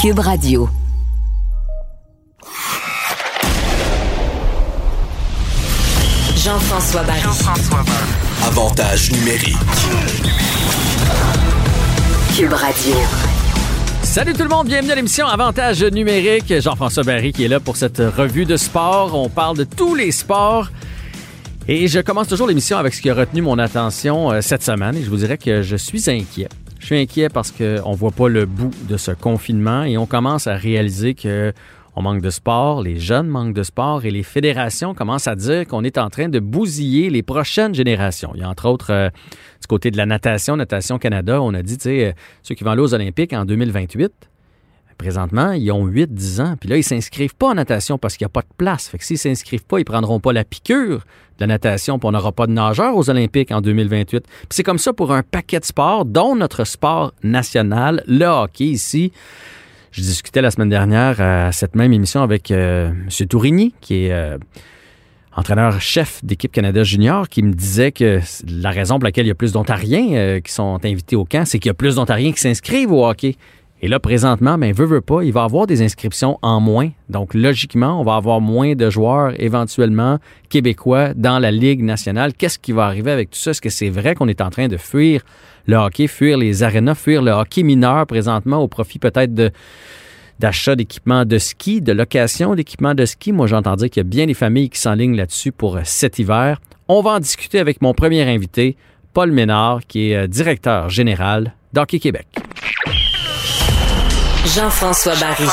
Cube Radio. Jean-François Barry. Avantage numérique. Cube Radio. Salut tout le monde, bienvenue à l'émission Avantage numérique. Jean-François Barry qui est là pour cette revue de sport. On parle de tous les sports. Et je commence toujours l'émission avec ce qui a retenu mon attention euh, cette semaine et je vous dirais que je suis inquiet. Je suis inquiet parce qu'on ne voit pas le bout de ce confinement et on commence à réaliser que on manque de sport, les jeunes manquent de sport et les fédérations commencent à dire qu'on est en train de bousiller les prochaines générations. Il y a entre autres euh, du côté de la natation, Natation Canada, on a dit, tu sais, euh, ceux qui vont aller aux Olympiques en 2028, présentement, ils ont 8-10 ans. Puis là, ils s'inscrivent pas en natation parce qu'il n'y a pas de place. Fait que s'ils s'inscrivent pas, ils prendront pas la piqûre de la natation, puis on n'aura pas de nageurs aux Olympiques en 2028. Puis c'est comme ça pour un paquet de sports, dont notre sport national, le hockey ici. Je discutais la semaine dernière à cette même émission avec euh, M. Tourigny, qui est euh, entraîneur-chef d'équipe Canada Junior, qui me disait que la raison pour laquelle il y a plus d'Ontariens euh, qui sont invités au camp, c'est qu'il y a plus d'Ontariens qui s'inscrivent au hockey. Et là, présentement, ben, veut, veut pas, il va avoir des inscriptions en moins. Donc, logiquement, on va avoir moins de joueurs éventuellement québécois dans la Ligue nationale. Qu'est-ce qui va arriver avec tout ça? Est-ce que c'est vrai qu'on est en train de fuir le hockey, fuir les arénas, fuir le hockey mineur présentement au profit peut-être de d'achat d'équipements de ski, de location d'équipements de ski? Moi, j'entends dire qu'il y a bien des familles qui s'enlignent là-dessus pour euh, cet hiver. On va en discuter avec mon premier invité, Paul Ménard, qui est euh, directeur général d'Hockey Québec. Jean-François Barry.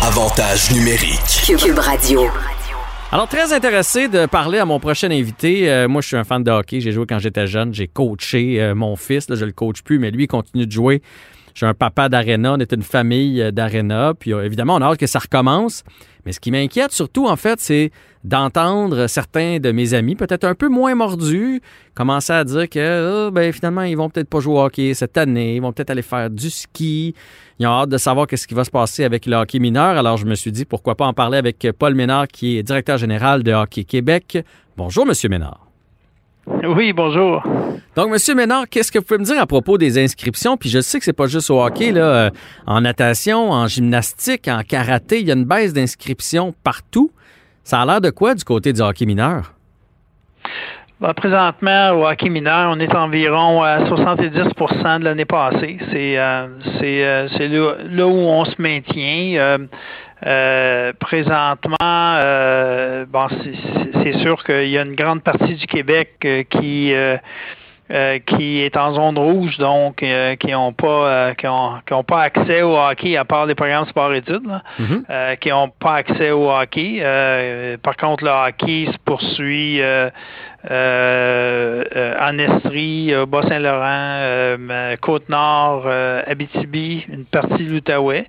Avantage numérique. Cube Radio. Alors, très intéressé de parler à mon prochain invité. Euh, moi, je suis un fan de hockey. J'ai joué quand j'étais jeune. J'ai coaché euh, mon fils. Là, je le coach plus, mais lui, il continue de jouer. Suis un papa d'aréna. On est une famille euh, d'aréna. Puis, euh, évidemment, on a hâte que ça recommence. Mais ce qui m'inquiète surtout, en fait, c'est d'entendre certains de mes amis, peut-être un peu moins mordus, commencer à dire que oh, ben, finalement, ils vont peut-être pas jouer au hockey cette année, ils vont peut-être aller faire du ski. Ils ont hâte de savoir qu'est-ce qui va se passer avec le hockey mineur. Alors, je me suis dit, pourquoi pas en parler avec Paul Ménard, qui est directeur général de Hockey Québec. Bonjour, Monsieur Ménard. Oui, bonjour. Donc, Monsieur Ménard, qu'est-ce que vous pouvez me dire à propos des inscriptions? Puis je sais que c'est pas juste au hockey, là, euh, en natation, en gymnastique, en karaté, il y a une baisse d'inscriptions partout. Ça a l'air de quoi du côté du hockey mineur? Ben, présentement, au hockey mineur, on est environ à 70% de l'année passée. C'est euh, euh, c'est là, là où on se maintient. Euh, présentement, euh, bon, c'est- sûr qu'il y a une grande partie du Québec euh, qui euh, euh, qui est en zone rouge, donc euh, qui n'ont pas euh, qui ont, qui ont pas accès au hockey à part les programmes sport-études, Mhm. euh, qui n'ont pas accès au hockey. Euh, par contre, le hockey se poursuit euh, euh, euh, en Estrie, au Bas-Saint-Laurent, euh, Côte-Nord, euh, Abitibi, une partie de l'Outaouais.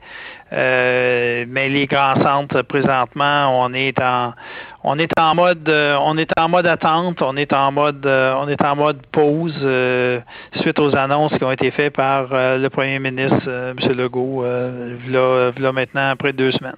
Euh, mais les grands centres présentement, on est en on est en mode euh, on est en mode attente, on est en mode euh, on est en mode pause euh, suite aux annonces qui ont été faites par euh, le premier ministre euh, M. Legault euh, v'là- v'là maintenant après deux semaines.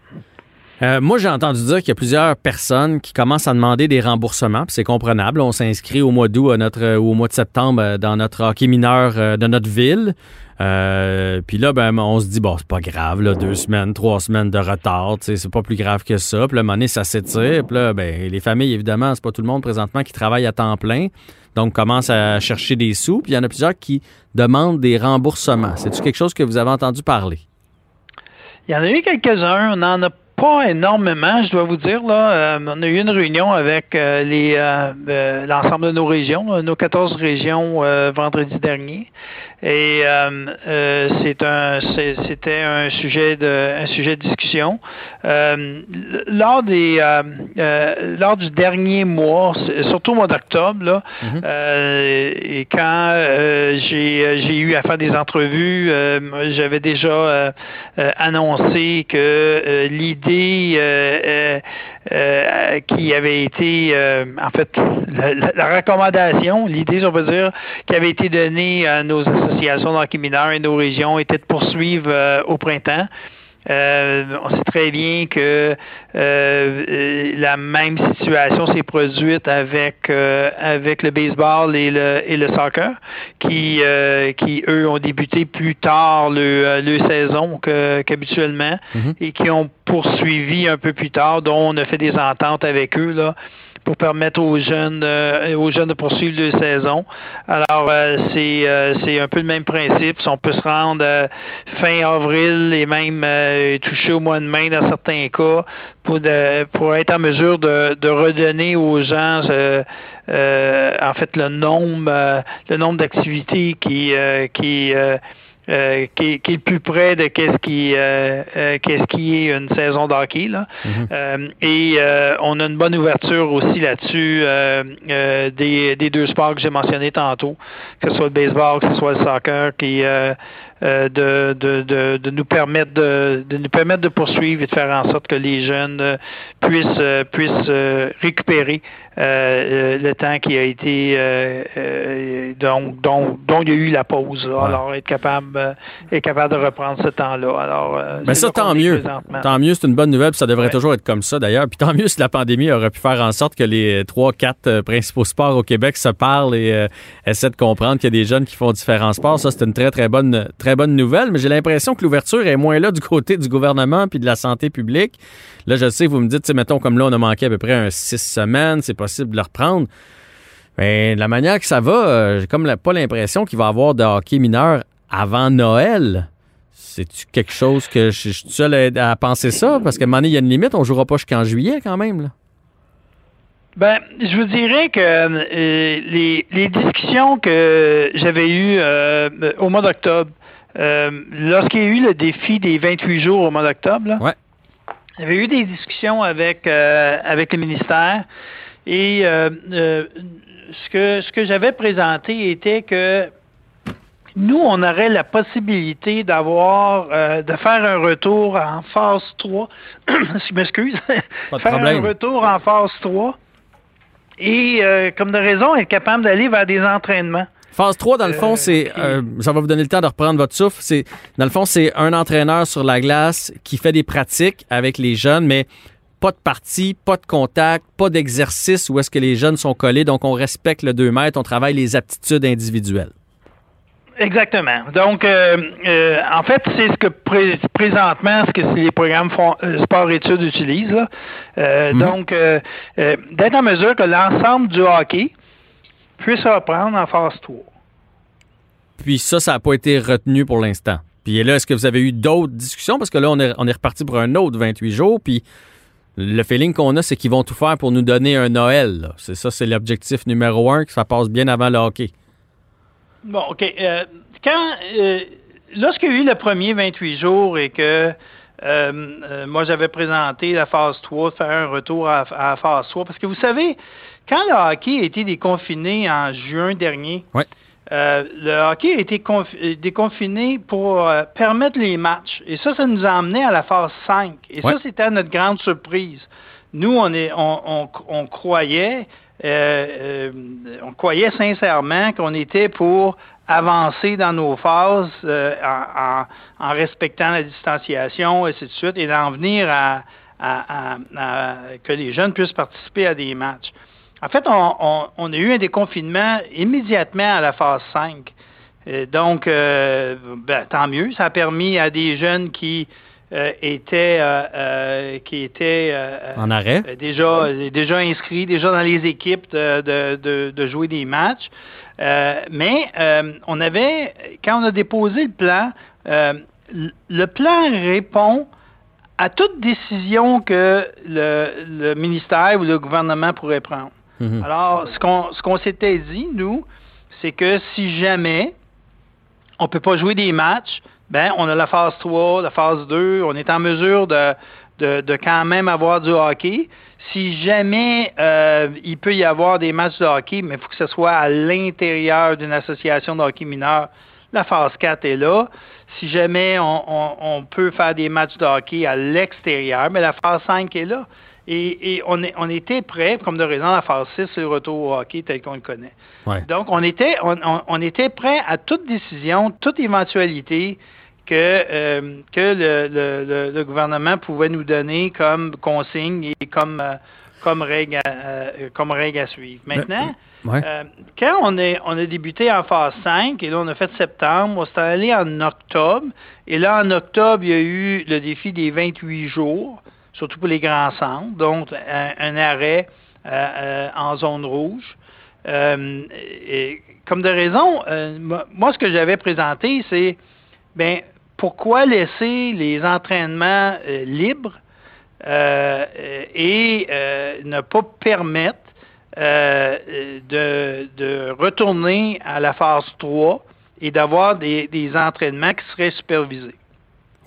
Euh, moi, j'ai entendu dire qu'il y a plusieurs personnes qui commencent à demander des remboursements, c'est comprenable. On s'inscrit au mois d'août notre, euh, ou au mois de septembre euh, dans notre hockey mineur euh, de notre ville. Euh, puis là, ben, on se dit, bon, c'est pas grave, là, deux semaines, trois semaines de retard, c'est pas plus grave que ça. Puis là, à ça s'étire. Puis là, ben, les familles, évidemment, c'est pas tout le monde présentement qui travaille à temps plein. Donc, commence à chercher des sous. Puis il y en a plusieurs qui demandent des remboursements. C'est-tu quelque chose que vous avez entendu parler? Il y en a eu quelques-uns, on n'en a pas énormément, je dois vous dire. Là, Euh, on a eu une réunion avec euh, euh, l'ensemble de nos régions, nos 14 régions vendredi dernier. Et euh, euh, c'est un c'était un sujet de un sujet de discussion. Euh, lors des euh, euh, lors du dernier mois, surtout au mois d'octobre, là, euh, et quand euh, j'ai j'ai eu à faire des entrevues, euh, j'avais déjà annoncé que euh, l'idée euh, qui avait été, euh, en fait, la, la- recommandation, l'idée, on peut dire, qui avait été donnée à nos associations de hockey mineur et nos régions était de poursuivre euh, au printemps. Euh, on sait très bien que euh, la même situation s'est produite avec avec le baseball et le et le soccer, qui qui eux ont débuté plus tard le, le saison qu'habituellement Mhm. et qui ont poursuivi un peu plus tard, dont on a fait des ententes avec eux là pour permettre aux jeunes euh, aux jeunes de poursuivre leur saison. Alors euh, c'est euh, c'est un peu le même principe. Si on peut se rendre euh, fin avril et même euh, toucher au mois de mai dans certains cas pour de, pour être en mesure de, de redonner aux gens euh, en fait le nombre le nombre d'activités qui qui euh, qui, qui est le plus près de qu'est-ce qui euh, euh, qu'est-ce qui est une saison d'hockey là. Mhm. Euh, et euh, on a une bonne ouverture aussi là-dessus euh, euh, des, des deux sports que j'ai mentionnés tantôt, que ce soit le baseball, que ce soit le soccer, qui euh, euh, de, de, de, de nous permettre de, de nous permettre de poursuivre et de faire en sorte que les jeunes puissent puissent récupérer euh, euh, le temps qui a été euh, euh, dont, dont, dont il y a eu la pause. là. Alors être capable être capable de reprendre ce temps-là. Alors c'est ça, tant mieux. Tant mieux, c'est une bonne nouvelle, puis ça devrait Ouais. toujours être comme ça d'ailleurs. Puis tant mieux si la pandémie aurait pu faire en sorte que les trois, quatre principaux sports au Québec se parlent et essaient de comprendre qu'il y a des jeunes qui font différents sports. Ça, c'est une très, très bonne, très bonne nouvelle, mais j'ai l'impression que l'ouverture est moins là du côté du gouvernement puis de la santé publique. Là, je sais, vous me dites, mettons, comme là, on a manqué à peu près un six semaines, c'est de le reprendre. Mais la manière que ça va, euh, j'ai comme la- pas l'impression qu'il va y avoir de hockey mineur avant Noël. C'est-tu quelque chose que je, je suis seul à, à penser ça? Parce qu'à un moment donné, il y a une limite, on jouera pas jusqu'en juillet quand même. Là. Ben, je vous dirais que euh, les, les discussions que j'avais eues euh, au mois d'octobre, euh, lorsqu'il y a eu le défi des 28 jours au mois d'octobre, là, Ouais. j'avais eu des discussions avec avec le ministère et euh, euh, ce que ce que j'avais présenté était que nous, on aurait la possibilité d'avoir, euh, de faire un retour en phase 3. je m'excuse. Faire problème. un retour en phase 3. Et, euh, comme de raison, être capable d'aller vers des entraînements. Phase 3, dans le fond, Euh, c'est. euh, ça va vous donner le temps de reprendre votre souffle. C'est, dans le fond, c'est un entraîneur sur la glace qui fait des pratiques avec les jeunes, mais pas de partie, pas de contact, pas d'exercice où est-ce que les jeunes sont collés. Donc, on respecte le 2 mètres, on travaille les aptitudes individuelles. Exactement. Donc, euh, euh, en fait, c'est ce que pré- présentement, ce que les programmes font, euh, sport-études utilisent. là. Mhm. Donc, d'être en mesure que l'ensemble du hockey puisse reprendre en phase 3. Puis ça, ça n'a pas été retenu pour l'instant. Puis là, est-ce que vous avez eu d'autres discussions? Parce que là, on est, on est reparti pour un autre 28 jours. Puis le feeling qu'on a, c'est qu'ils vont tout faire pour nous donner un Noël. C'est ça, c'est l'objectif numéro un, que ça passe bien avant le hockey. Bon, OK. Euh, quand euh, lorsqu'il y a eu le premier 28 jours et que euh, euh, moi j'avais présenté la phase 3, faire un retour à, à la phase 3, parce que vous savez, quand le hockey a été déconfiné en juin dernier, Ouais. Euh, le hockey a été euh, déconfiné pour euh, permettre les matchs. Et ça, ça nous a amené à la phase 5. Et Ouais. ça, c'était notre grande surprise. Nous, on, est, on, on, on croyait, euh, on croyait sincèrement qu'on était pour avancer dans nos phases euh, en, en- en respectant la distanciation, et ainsi de suite, et d'en venir à, à- à- à- que les jeunes puissent participer à des matchs. En fait, on, on- on a eu un déconfinement immédiatement à la phase 5. Euh, donc, euh, ben, tant mieux. Ça a permis à des jeunes qui euh, étaient, euh, qui étaient En arrêt? déjà, déjà inscrits, déjà dans les équipes de, de, de, de jouer des matchs. Euh, mais on avait, quand on a déposé le plan, le plan répond à toute décision que le, le ministère ou le gouvernement pourrait prendre. Mhm. Alors, ce qu'on ce qu'on s'était dit, nous, c'est que si jamais on peut pas jouer des matchs, ben on a la phase 3, la phase 2, on est en mesure de, de, de quand même avoir du hockey. Si jamais euh, il peut y avoir des matchs de hockey, mais il faut que ce soit à l'intérieur d'une association de hockey mineur, la phase 4 est là. Si jamais on, on, on peut faire des matchs de hockey à l'extérieur, mais la phase 5 est là. Et, et on, est, on était prêt, comme de raison, la phase 6, c'est le retour au hockey tel qu'on le connaît. Ouais. Donc, on était, on, était prêt à toute décision, toute éventualité que, euh, que le, le, le, gouvernement pouvait nous donner comme consigne et comme, euh, comme, règle, à, euh, comme règle à suivre. Maintenant, Ouais. quand on, est, on a débuté en phase 5, et là on a fait septembre, on s'est allé en octobre, et là en octobre, il y a eu le défi des 28 jours, surtout pour les grands centres, donc un, arrêt euh, euh, en zone rouge. Euh, comme de raison, moi, ce que j'avais présenté, c'est ben pourquoi laisser les entraînements libres et ne pas permettre de, retourner à la phase 3 et d'avoir des entraînements qui seraient supervisés.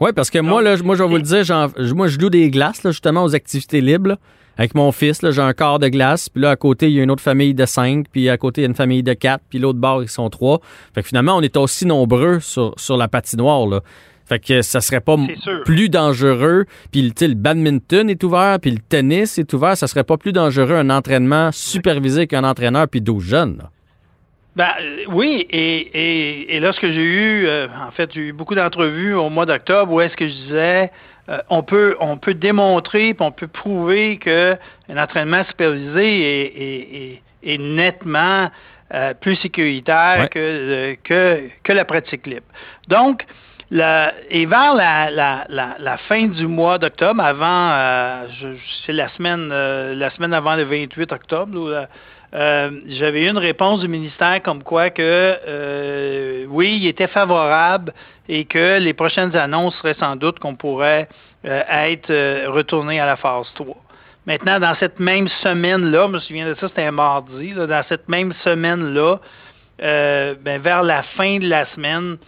Oui, parce que moi, là, moi, je vais vous le dire, j'en- moi, je loue des glaces, là, justement, aux activités libres. là. Avec mon fils, j'ai un quart de glace, puis là, à côté, il y a une autre famille de cinq, puis à côté, il y a une famille de quatre, puis l'autre bord, ils sont trois. Fait que finalement, on est aussi nombreux sur, sur la patinoire, là. Fait que ça serait pas plus dangereux. Puis le badminton est ouvert, puis le tennis est ouvert. Ça serait pas plus dangereux un entraînement supervisé qu'un entraîneur puis 12 jeunes. là. Ben, euh, oui, et, et, et là, ce que j'ai eu, euh, en fait, j'ai eu beaucoup d'entrevues au mois d'octobre où est-ce que je disais, euh, on peut on peut démontrer, puis on peut prouver que un entraînement supervisé est, est, est- est nettement euh, plus sécuritaire Ouais. que, que, que la pratique libre. Donc, la- et vers la, la, la, la fin du mois d'octobre, avant, c'est la semaine la semaine avant le 28 octobre, là, euh, j'avais eu une réponse du ministère comme quoi que euh, oui, il était favorable et que les prochaines annonces seraient sans doute qu'on pourrait euh, être euh, retourné à la phase 3. Maintenant, dans cette même semaine-là, je me souviens de ça, c'était un mardi, là, dans cette même semaine-là, ben, vers la fin de la semaine,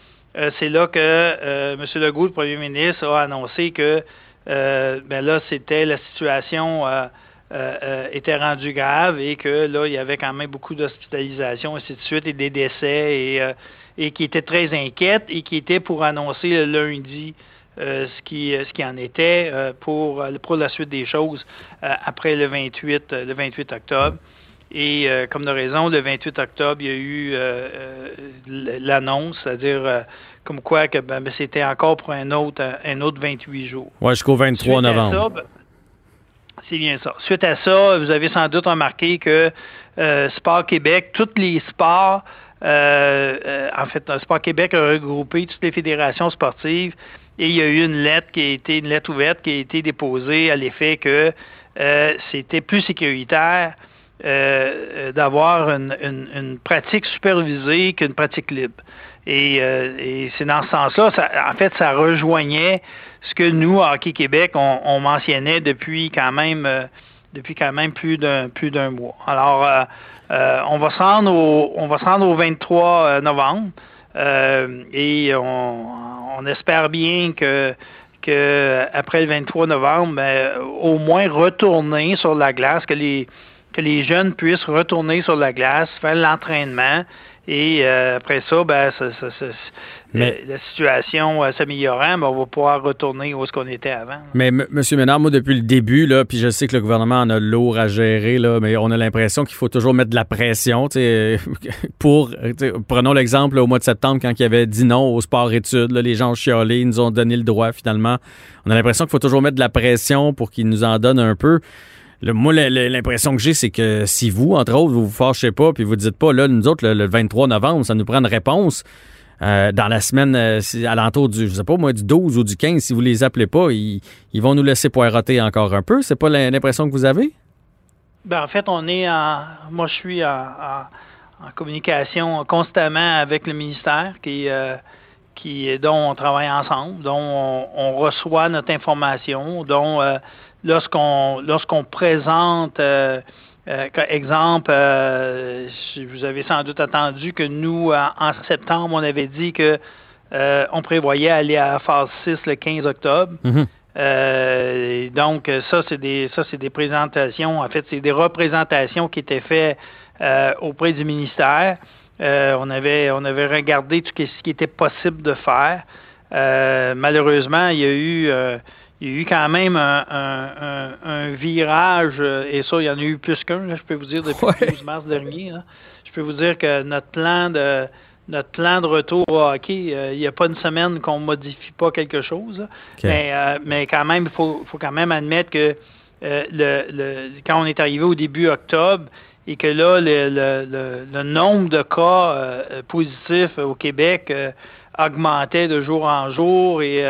c'est là que M. Legault, le premier ministre, a annoncé que ben là, c'était la situation euh, euh, euh, était rendue grave et que là, il y avait quand même beaucoup d'hospitalisations, ainsi de suite, et des décès, et, euh, et qui était très inquiète et qui était pour annoncer le lundi euh, ce qui ce qui en était euh, pour pour la suite des choses euh, après le 28 euh, le 28 octobre. Et euh, comme de raison, le 28 octobre, il y a eu euh, euh, l'annonce, c'est-à-dire euh, comme quoi que ben, ben, c'était encore pour un autre un autre 28 jours. Ouais, jusqu'au 23 Suite à novembre. ça, ben, c'est bien ça. Suite à ça, vous avez sans doute remarqué que euh, Sport Québec, tous les sports, euh, euh, en fait, Sport Québec a regroupé toutes les fédérations sportives et il y a eu une lettre qui a été une lettre ouverte qui a été déposée à l'effet que c'était plus sécuritaire d'avoir une, pratique supervisée qu'une pratique libre. Et, c'est dans ce sens-là, en fait, ça rejoignait ce que nous, à Hockey Québec, on, on mentionnait depuis quand même euh, depuis quand même plus d'un plus d'un mois. Alors, euh, euh, on va se rendre au on va se rendre au 23 euh, novembre et on, espère bien que après le 23 novembre, ben, au moins retourner sur la glace, que les que les jeunes puissent retourner sur la glace, faire l'entraînement. Et euh, après ça, ben, ça, ça- ça- Mais- la situation euh, s'améliorant, ben, on va pouvoir retourner où est-ce qu'on était avant. Mais M. Monsieur Ménard, moi, depuis le début, là, puis je sais que le gouvernement en a lourd à gérer, là, mais on a l'impression qu'il faut toujours mettre de la pression. pour, prenons l'exemple au mois de septembre, quand il y avait dit non au sport-études, là, les gens ont chialé, ils nous ont donné le droit finalement. On a l'impression qu'il faut toujours mettre de la pression pour qu'ils nous en donnent un peu. Le- moi, l'impression que j'ai, c'est que si vous, entre autres, vous vous fâchez pas, puis vous dites pas, là, nous autres, le, le 23 novembre, ça nous prend une réponse. euh, dans la semaine, euh, si- alentour du, je sais pas moi, du 12 ou du 15, si vous les appelez pas, ils, vont nous laisser poireauter encore un peu. C'est pas l'im- l'impression que vous avez? Ben, en fait, on est en. Moi, je suis en, communication constamment avec le ministère qui, euh, dont on travaille ensemble, dont on, reçoit notre information, dont lorsqu'on lorsqu'on présente, euh, euh, exemple, euh, vous avez sans doute entendu que nous, en, en septembre, on avait dit que euh, on prévoyait aller à la phase 6 le 15 octobre. Mhm. Euh, donc, euh, ça, c'est des ça, c'est des présentations. En fait, c'est des représentations qui étaient faites euh, auprès du ministère. Euh, on avait on avait regardé tout ce qui était possible de faire. Euh, malheureusement, il y a eu euh, il y a eu quand même un, un, un, un virage, euh, et ça, il y en a eu plus qu'un, je peux vous dire, depuis Ouais. le 12 mars dernier. là. Je peux vous dire que notre plan de notre plan de retour au hockey. Euh, il n'y a pas une semaine qu'on ne modifie pas quelque chose. Mais, mais quand même, il faut, faut, quand même admettre que le, le, quand on est arrivé au début octobre et que là, le, le, le nombre de cas positifs au Québec augmentait de jour en jour et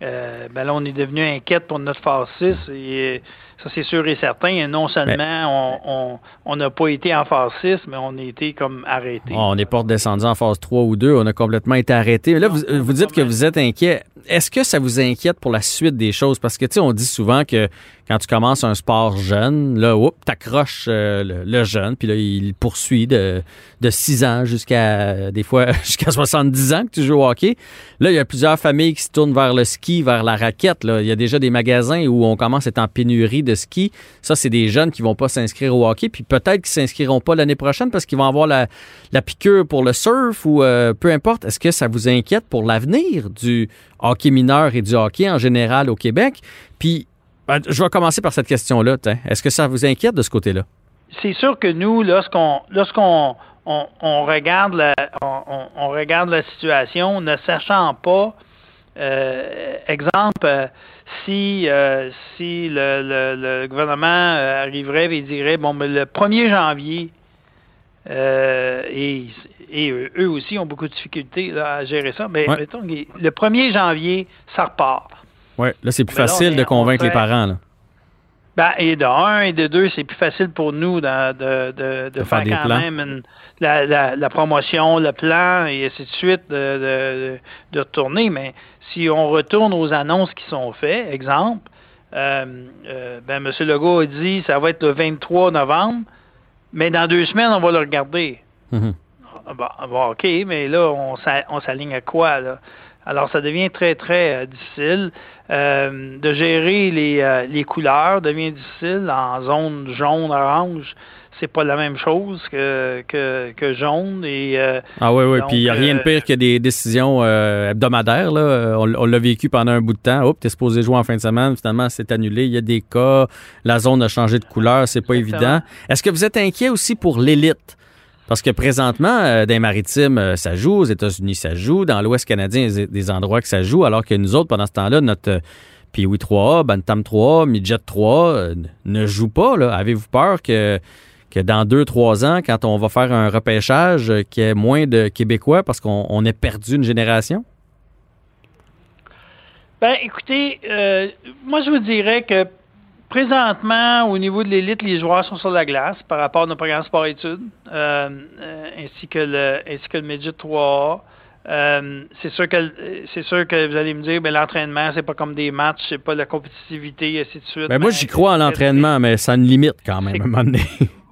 ben là, on est devenu inquiète pour notre phase 6 et ça, c'est sûr et certain. Et non seulement on n'a pas été en phase 6, mais on a été comme arrêté. on n'est pas redescendu en phase 3 ou 2. On a complètement été arrêté. Là, vous, vous dites que vous êtes inquiet. Est-ce que ça vous inquiète pour la suite des choses? Parce que, tu sais, on dit souvent que quand tu commences un sport jeune, là, tu t'accroches euh, le, jeune, puis là, il poursuit de, de 6 ans jusqu'à, des fois, jusqu'à 70 ans que tu joues au hockey. Là, il y a plusieurs familles qui se tournent vers le ski, vers la raquette. Là. Il y a déjà des magasins où on commence à être en pénurie de ski. Ça, c'est des jeunes qui vont pas s'inscrire au hockey, puis peut-être qu'ils s'inscriront pas l'année prochaine parce qu'ils vont avoir la, piqûre pour le surf ou euh, peu importe. Est-ce que ça vous inquiète pour l'avenir du hockey mineur et du hockey en général au Québec? Puis, ben, je vais commencer par cette question-là. Est-ce que ça vous inquiète de ce côté-là? C'est sûr que nous, lorsqu'on lorsqu'on on, regarde la, on, situation, ne sachant pas, euh, exemple, euh, si, euh, si le, gouvernement arriverait et dirait, bon, mais le 1er janvier, et, eux aussi ont beaucoup de difficultés à gérer ça, mais mettons, le 1er janvier, ça repart. Oui, là, c'est plus facile de convaincre les parents. Là. Ben, et de un et de deux, c'est plus facile pour nous de, de, de, faire, quand même la, la, promotion, le plan et ainsi de suite de, de, tourner. Mais si on retourne aux annonces qui sont faites, exemple, euh, euh, ben, M. Legault a dit ça va être le 23 novembre, mais dans deux semaines, on va le regarder. Bon, OK, mais là, on s'aligne à quoi? Là? Alors, ça devient très, très euh, difficile. De gérer les, les, couleurs devient difficile en zone jaune, orange. C'est pas la même chose que, que, jaune. Et, ah oui, oui. Puis il n'y a rien de pire que des décisions hebdomadaires. Là. On, l'a vécu pendant un bout de temps. Oups, t'es supposé jouer en fin de semaine. Finalement, c'est annulé. Il y a des cas. La zone a changé de couleur. C'est pas évident. Est-ce que vous êtes inquiet aussi pour l'élite? Parce que présentement, euh, dans les maritimes, euh, ça joue, aux États-Unis, ça joue, dans l'Ouest canadien, il y a des endroits que ça joue, alors que nous autres, pendant ce temps-là, notre euh, Pee-Wee 3A, Bantam 3 Midget 3 ne joue pas. Avez-vous peur que, que dans deux, trois ans, quand on va faire un repêchage, qu'il y ait moins de Québécois parce qu'on ait perdu une génération? Ben, écoutez, moi, je vous dirais que Présentement, au niveau de l'élite, les joueurs sont sur la glace par rapport à nos programmes sport-études, euh, euh, ainsi que le ainsi que le Midget 3A. Euh, c'est sûr que c'est sûr que vous allez me dire ben l'entraînement c'est pas comme des matchs c'est pas la compétitivité et ainsi de suite ben moi j'y crois à l'entraînement mais ça a une limite quand même à un moment donné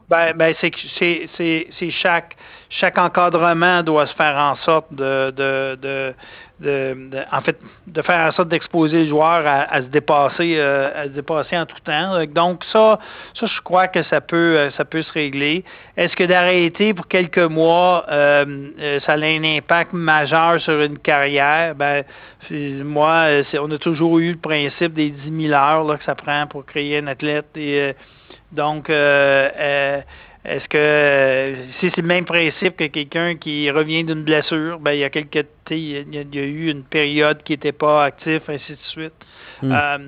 ben, ben c'est c'est c'est chaque chaque encadrement doit se faire en sorte de de, de de, en fait, de faire en sorte d'exposer les joueurs à, se dépasser, euh, à se dépasser en tout temps. Donc ça, ça, je crois que ça peut, euh, ça peut se régler. Est-ce que d'arrêter pour quelques mois, euh, ça a un impact majeur sur une carrière? Ben, moi, on a toujours eu le principe des 10 000 heures là, que ça prend pour créer un athlète et donc est-ce que si c'est le même principe que quelqu'un qui revient d'une blessure, ben il y a quelques il y, a, eu une période qui n'était pas actif, ainsi de suite. Hmm. Euh,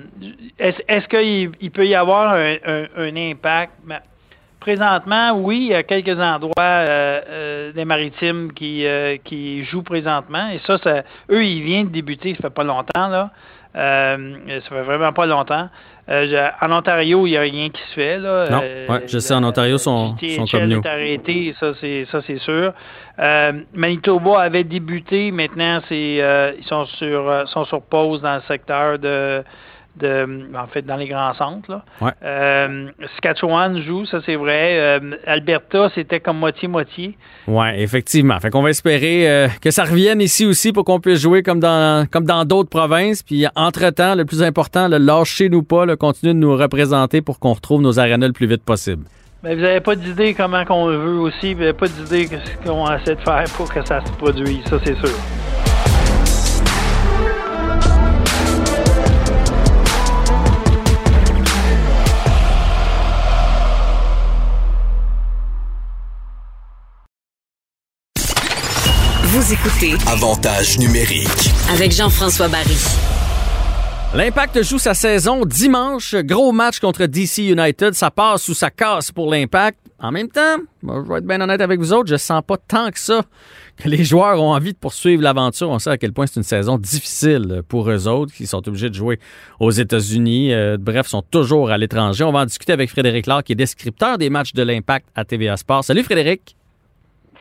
est-ce qu'il peut y avoir un, impact? Ben, présentement, oui, il y a quelques endroits euh, euh, des maritimes qui, qui jouent présentement. Et ça, ça, eux, ils viennent de débuter, ça fait pas longtemps, là. ça fait vraiment pas longtemps. Euh, en Ontario, il n'y a rien qui se fait. Là. Non, euh, ouais, je sais, en Ontario, sont, sont comme nous. est arrêté, ça c'est ça c'est sûr. Euh, Manitoba avait débuté, maintenant c'est euh, ils sont sur sont sur pause dans le secteur de en fait, dans les grands centres. Là. Euh, Saskatchewan joue, ça c'est vrai. Euh, Alberta, c'était comme moitié-moitié. Oui, effectivement. Fait qu'on va espérer euh, que ça revienne ici aussi pour qu'on puisse jouer comme dans comme dans d'autres provinces. Puis entre-temps, le plus important, le lâchez-nous pas, le continuer de nous représenter pour qu'on retrouve nos arénas le plus vite possible. Mais vous n'avez pas d'idée comment qu'on veut aussi, vous n'avez pas d'idée ce qu'on essaie de faire pour que ça se produise, ça c'est sûr. Vous écoutez Avantage numérique. avec Jean-François Barry. L'Impact joue sa saison dimanche. Gros match contre DC United. Ça passe ou ça casse pour l'Impact. En même temps, moi, je vais être bien honnête avec vous autres, je sens pas tant que ça que les joueurs ont envie de poursuivre l'aventure. On sait à quel point c'est une saison difficile pour eux autres, qui sont obligés de jouer aux États-Unis. Euh, bref, sont toujours à l'étranger. On va en discuter avec Frédéric Laure, qui est descripteur des matchs de l'Impact à TVA Sport. Salut Frédéric.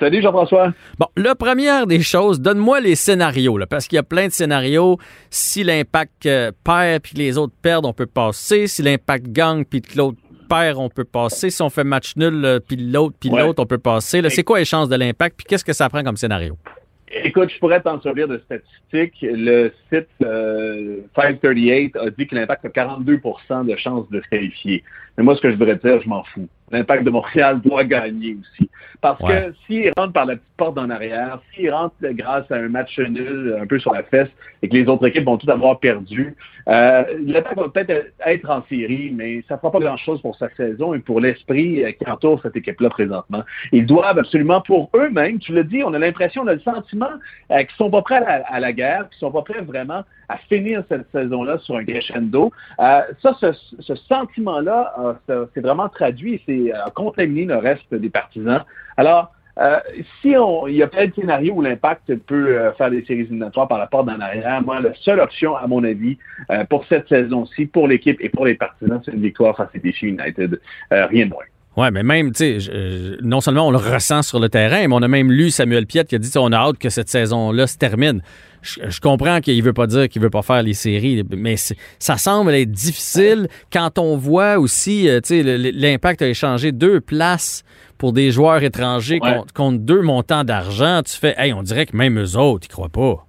Salut Jean-François. Bon, la première des choses, donne-moi les scénarios, là, parce qu'il y a plein de scénarios. Si l'impact euh, perd puis les autres perdent, on peut passer. Si l'impact gagne puis que l'autre perd, on peut passer. Si on fait match nul euh, puis l'autre puis Ouais. l'autre, on peut passer. C'est quoi les chances de l'impact puis qu'est-ce que ça prend comme scénario? Écoute, je pourrais t'en servir de statistiques. Le site euh, 538 a dit que l'impact a 42% de chances de se qualifier. Mais moi, ce que je voudrais dire, je m'en fous. L'impact de Montréal doit gagner aussi. Parce Ouais. que s'il rentre par la petite porte en arrière, s'il rentre grâce à un match nul un peu sur la fesse et que les autres équipes vont tout avoir perdu, euh, l'impact va peut-être être en série, mais ça ne fera pas grand-chose pour sa saison et pour l'esprit euh, qui entoure cette équipe-là présentement. Ils doivent absolument pour eux-mêmes, tu l'as dit, on a l'impression, on a le sentiment euh, qu'ils sont pas prêts à la, à la guerre, qu'ils sont pas prêts vraiment à finir cette saison-là sur un crescendo. Euh, ça, ce, ce sentiment-là, c'est vraiment traduit, c'est euh, contaminé le reste des partisans. Alors, euh, si on, il y a plein de scénarios où l'impact peut euh, faire des séries éliminatoires par la porte d'en arrière, moi, la seule option, à mon avis, euh, pour cette saison-ci, pour l'équipe et pour les partisans, c'est une victoire face à DC United. Euh, rien de moins. Ouais, mais même, tu sais, euh, non seulement on le ressent sur le terrain, mais on a même lu Samuel Piette qui a dit on a hâte que cette saison-là se termine. Je, je comprends qu'il veut pas dire qu'il veut pas faire les séries, mais ça semble être difficile quand on voit aussi, euh, tu sais, l'impact a échangé deux places pour des joueurs étrangers Ouais. contre, contre deux montants d'argent. Tu fais, hey, on dirait que même eux autres, ils croient pas.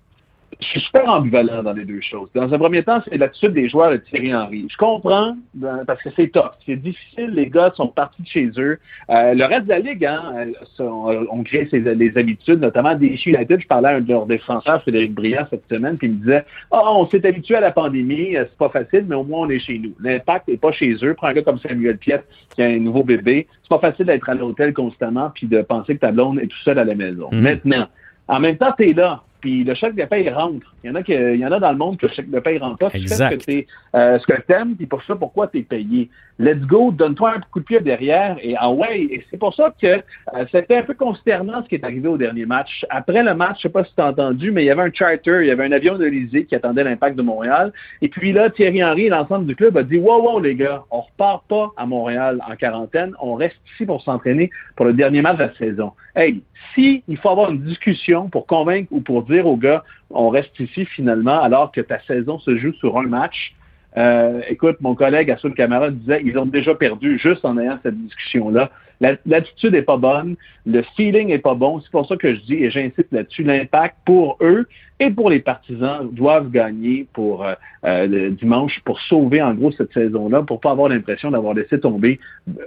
Je suis super ambivalent dans les deux choses. Dans un premier temps, c'est l'attitude des joueurs de Thierry Henry. Je comprends, ben, parce que c'est tough. C'est difficile, les gars sont partis de chez eux. Euh, le reste de la Ligue, hein, euh, on, on crée ses, les habitudes, notamment des United. Je parlais à un de leurs défenseurs, Frédéric Briand, cette semaine, puis il me disait Ah, on s'est habitué à la pandémie, euh, c'est pas facile, mais au moins on est chez nous. L'impact n'est pas chez eux. Prends un gars comme Samuel Piette, qui a un nouveau bébé. C'est pas facile d'être à l'hôtel constamment, puis de penser que ta blonde est tout seul à la maison. Mhm. Maintenant, en même temps, tu es là. Puis le chèque de paie rentre. Il y en a que, il y en a dans le monde que le chèque de paie rentre pas. Tu fais ce Exact. que t'es, euh, ce que t'aimes, puis pour ça, pourquoi tu es payé? Let's go, donne-toi un coup de pied derrière et ah ouais. Et c'est pour ça que euh, c'était un peu consternant ce qui est arrivé au dernier match. Après le match, je sais pas si tu as entendu, mais il y avait un charter, il y avait un avion de l'Élysée qui attendait l'impact de Montréal. Et puis là, Thierry Henry et l'ensemble du club a dit Wow, wow, les gars, on repart pas à Montréal en quarantaine, on reste ici pour s'entraîner pour le dernier match de la saison. Hey, si il faut avoir une discussion pour convaincre ou pour dire aux gars, on reste ici finalement, alors que ta saison se joue sur un match. Euh, écoute, mon collègue Assoul Camara disait ils ont déjà perdu juste en ayant cette discussion-là. La- L'attitude est pas bonne, le feeling est pas bon. C'est pour ça que je dis et j'insiste là-dessus. L'impact pour eux et pour les partisans doivent gagner pour euh, euh, le dimanche pour sauver en gros cette saison-là, pour pas avoir l'impression d'avoir laissé tomber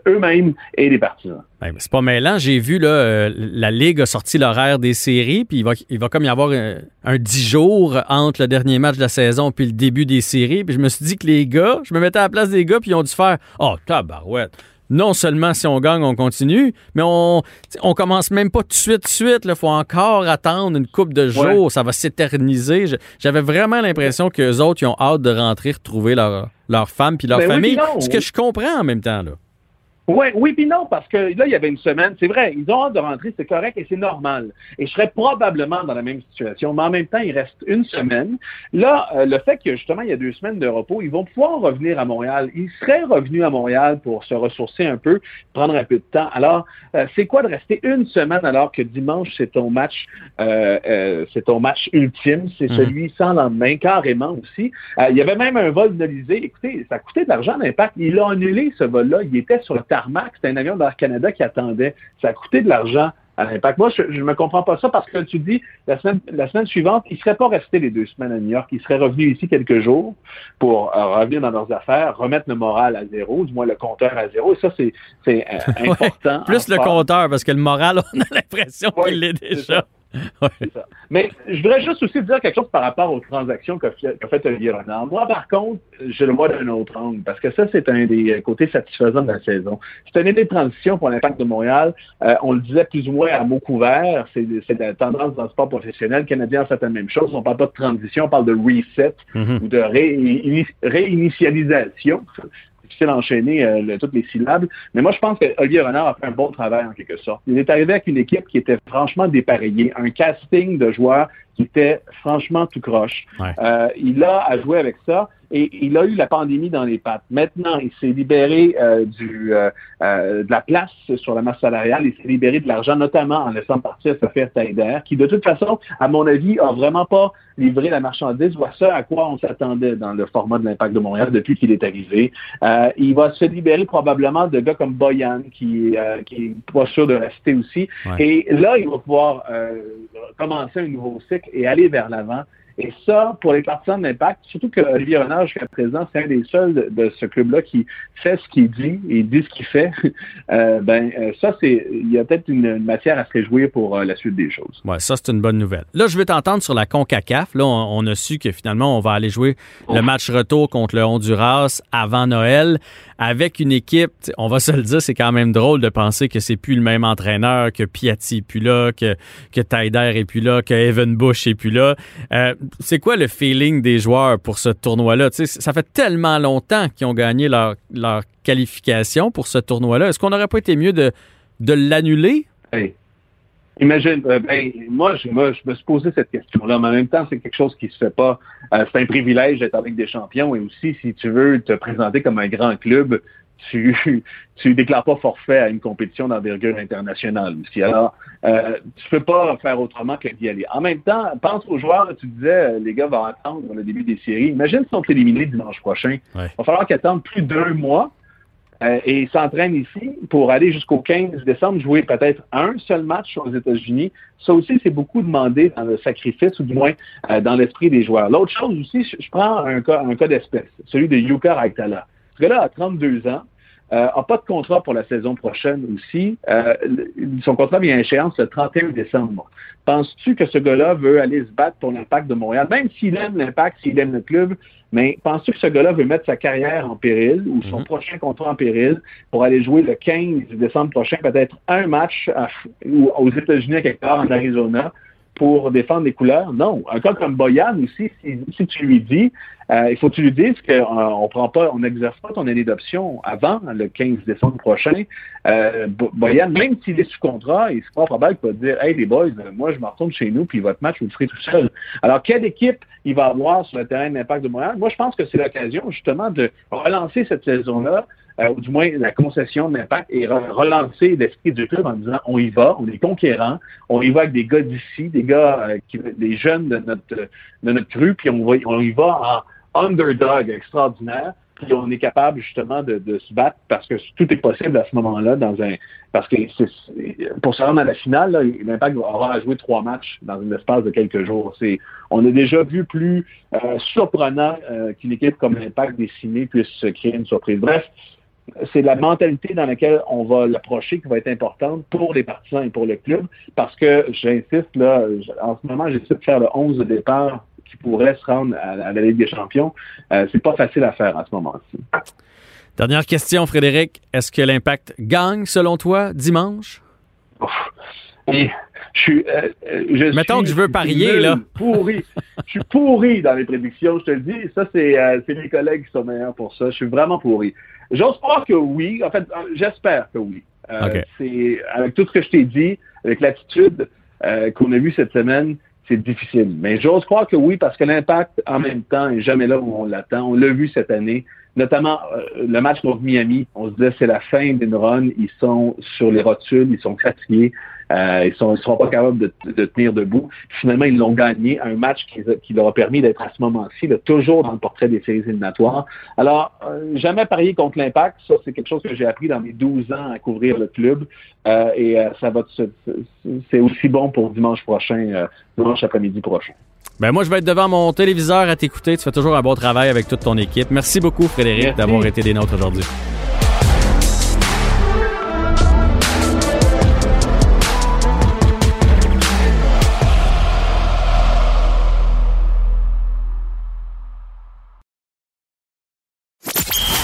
eux-mêmes et les partisans. Ben, c'est pas mêlant. J'ai vu, là, euh, la Ligue a sorti l'horaire des séries, puis il va, il va comme y avoir un, un 10 jours entre le dernier match de la saison puis le début des séries. Puis je me suis dit que les gars, je me mettais à la place des gars, puis ils ont dû faire Oh, tabarouette. Non seulement si on gagne, on continue, mais on, on commence même pas tout de suite, tout de suite. Il faut encore attendre une coupe de jours. Ça va s'éterniser. J'avais vraiment l'impression qu'eux autres, ils ont hâte de rentrer, retrouver leur, leur femme puis leur Ben famille. non. ce que je comprends en même temps. Là. Oui, oui, puis non, parce que là, il y avait une semaine. C'est vrai, ils ont hâte de rentrer, c'est correct et c'est normal. Et je serais probablement dans la même situation, mais en même temps, il reste une semaine. Là, euh, le fait que justement, il y a deux semaines de repos, ils vont pouvoir revenir à Montréal. Ils seraient revenus à Montréal pour se ressourcer un peu, prendre un peu de temps. Alors, euh, c'est quoi de rester une semaine alors que dimanche, c'est ton match, euh, euh, c'est ton match ultime, c'est Mhm. celui sans lendemain, carrément aussi. Il y avait même un vol de l'Elysée. Écoutez, ça coûtait de l'argent l'impact. Il a annulé ce vol-là. Il était sur le tarmac. C'était un avion d'Air Canada qui attendait. Ça a coûté de l'argent à l'impact. Moi, je ne me comprends pas ça parce que tu dis, la semaine, la semaine suivante, ils ne seraient pas restés les deux semaines à New York. Ils seraient revenus ici quelques jours pour euh, revenir dans leurs affaires, remettre le moral à zéro, du moins le compteur à zéro. Et ça, c'est euh, important. Plus le compteur, parce que le moral, on a l'impression Ouais, qu'il l'est c'est ça. Mais je voudrais juste aussi dire quelque chose par rapport aux transactions qu'a fait, fait Olivier Renard. Moi, par contre, je le vois d'un autre angle, parce que ça, c'est un des côtés satisfaisants de la saison. C'est une année de transition pour l'Impact de Montréal. Euh, on le disait plus ou moins à mots couverts. C'est, la tendance dans le sport professionnel. Le Canadien a fait la même chose. On parle pas de transition, on parle de reset mm-hmm. ou de réinitialisation difficile d'enchaîner euh, toutes les syllabes. Mais moi, je pense que Olivier Renard a fait un bon travail en quelque sorte. Il est arrivé avec une équipe qui était franchement dépareillée, un casting de joueurs qui était franchement tout croche. Euh, il a à jouer avec ça et il a eu la pandémie dans les pattes. Maintenant, il s'est libéré euh, du, euh, euh, de la place sur la masse salariale, il s'est libéré de l'argent, notamment en laissant partir Sophie Taider, qui de toute façon, à mon avis, a vraiment pas livré la marchandise ou à ce à quoi on s'attendait dans le format de l'impact de Montréal depuis qu'il est arrivé. il va se libérer probablement de gars comme Boyan, qui, qui est pas sûr de rester aussi. Et là, il va pouvoir commencer un nouveau cycle et aller vers l'avant. Et ça, pour les partisans de l'impact, surtout que Olivier Renard, jusqu'à présent, c'est un des seuls de, ce club-là qui fait ce qu'il dit et dit ce qu'il fait, euh, ben euh, ça, c'est il y a peut-être une, matière à se réjouir pour euh, la suite des choses. Ouais, ça, c'est une bonne nouvelle. Là, je vais t'entendre sur la CONCACAF. Là, on, a su que finalement, on va aller jouer le match retour contre le Honduras avant Noël avec une équipe, on va se le dire, c'est quand même drôle de penser que c'est plus le même entraîneur, que Piatti est plus là, que, que Taider est plus là, que Evan Bush est plus là c'est quoi le feeling des joueurs pour ce tournoi-là? Ça fait tellement longtemps qu'ils ont gagné leur, qualification pour ce tournoi-là. Est-ce qu'on n'aurait pas été mieux de, l'annuler? Imagine, euh, ben, moi, je, me suis posé cette question-là, mais en même temps, c'est quelque chose qui se fait pas. Euh, c'est un privilège d'être avec des champions et aussi, si tu veux te présenter comme un grand club, tu tu déclares pas forfait à une compétition d'envergure internationale aussi. Alors, euh, tu peux pas faire autrement que d'y aller. En même temps, pense aux joueurs, tu disais, euh, les gars vont attendre le début des séries. Imagine s'ils sont éliminés dimanche prochain. Il va falloir qu'ils attendent plus d'un mois euh, et s'entraînent ici pour aller jusqu'au 15 décembre jouer peut-être un seul match aux États-Unis. Ça aussi, c'est beaucoup demandé dans le sacrifice, ou du moins euh, dans l'esprit des joueurs. L'autre chose aussi, je, prends un cas, un cas d'espèce, celui de Yuka Raitala. Ce gars-là a 32 ans n'a euh, pas de contrat pour la saison prochaine aussi. Euh, son contrat vient à échéance le 31 décembre. Penses-tu que ce gars-là veut aller se battre pour l'impact de Montréal, même s'il aime l'impact, s'il aime le club, mais penses-tu que ce gars-là veut mettre sa carrière en péril ou son mhm. prochain contrat en péril pour aller jouer le 15 décembre prochain, peut-être un match aux États-Unis, quelque part en Arizona, pour défendre les couleurs? Non. Un cas comme Boyan aussi, si, tu lui dis, euh, il faut que tu lui dises qu'on euh, prend pas, on n'exerce pas ton année d'option avant le 15 décembre prochain. Euh, Boyan, même s'il est sous contrat, il se croit probable qu'il va dire Hey les boys, moi je me retourne chez nous, puis votre match, vous le ferez tout seul. Alors, quelle équipe il va avoir sur le terrain d'impact de Montréal? Moi, je pense que c'est l'occasion justement de relancer cette saison-là euh, ou du moins la concession de l'impact, et relancer l'esprit du club en disant on y va, on est conquérant, on y va avec des gars d'ici, des gars, euh, qui, des jeunes de notre, de notre cru, puis on, va, on y va en underdog extraordinaire, puis on est capable justement de, de se battre parce que tout est possible à ce moment-là dans un parce que pour se rendre à la finale, l'Impact va avoir à jouer trois matchs dans un espace de quelques jours. C'est, on a déjà vu plus euh, surprenant qu'une équipe comme l'Impact dessinée puisse se créer une surprise. Bref, c'est la mentalité dans laquelle on va l'approcher qui va être importante pour les partisans et pour le club, parce que j'insiste, là, en ce moment, j'essaie de faire le 11 de départ qui pourrait se rendre à, la Ligue des champions. Euh, c'est pas facile à faire en ce moment-ci. Dernière question, Frédéric. Est-ce que l'impact gagne, selon toi, dimanche? Je suis, euh, je Mettons que je veux parier, là. Pourri. je suis pourri dans les prédictions, je te le dis. Ça, c'est euh, mes collègues qui sont meilleurs pour ça. Je suis vraiment pourri. J'ose croire que oui. En fait, euh, j'espère que oui. Euh, c'est avec tout ce que je t'ai dit, avec l'attitude euh, qu'on a vue cette semaine, c'est difficile. Mais j'ose croire que oui, parce que l'impact, en même temps, est jamais là où on l'attend. On l'a vu cette année, notamment le match contre Miami. On se disait c'est la fin d'une run. Ils sont sur les rotules, ils sont fatigués. Euh, ils ne seront pas capables de, tenir debout. finalement, ils l'ont gagné, un match qui, leur a permis d'être à ce moment-ci toujours dans le portrait des séries éliminatoires. Alors, euh, jamais parier contre l'impact, ça c'est quelque chose que j'ai appris dans mes 12 ans à couvrir le club. Euh, et ça va c'est aussi bon pour dimanche prochain, dimanche après-midi prochain. Ben moi, je vais être devant mon téléviseur à t'écouter. Tu fais toujours un bon travail avec toute ton équipe. Merci beaucoup, Frédéric, d'avoir été des nôtres aujourd'hui.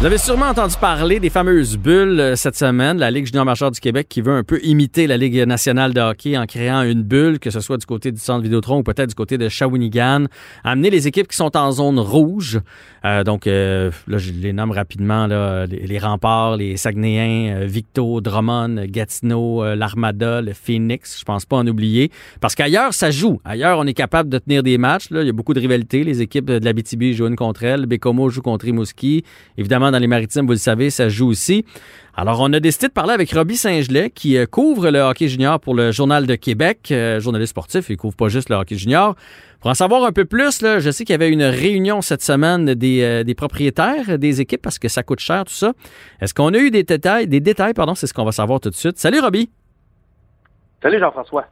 Vous avez sûrement entendu parler des fameuses bulles euh, cette semaine, la Ligue junior majeure du Québec qui veut un peu imiter la Ligue nationale de hockey en créant une bulle, que ce soit du côté du centre Vidéotron ou peut-être du côté de Shawinigan, amener les équipes qui sont en zone rouge. Euh, donc euh, là, je les nomme rapidement, là, les, les remparts, les Saguenayens, Victo, Drummond, Gatineau, l'Armada, le Phoenix, je pense pas en oublier. Parce qu'ailleurs, ça joue. Ailleurs, on est capable de tenir des matchs. Il y a beaucoup de rivalités. Les équipes de la BTB jouent une contre elle. Bécomo joue contre Rimouski. Évidemment, dans les maritimes, vous le savez, ça joue aussi. Alors, on a décidé de parler avec Robbie Saint-Gelais, qui euh, couvre le hockey junior pour le Journal de Québec, euh, journaliste sportif, il couvre pas juste le hockey junior. Pour en savoir un peu plus, là, je sais qu'il y avait une réunion cette semaine des, euh, des propriétaires des équipes parce que ça coûte cher, tout ça. Est-ce qu'on a eu des détails? Des détails, pardon, c'est ce qu'on va savoir tout de suite. Salut, Robbie! Salut Jean-François.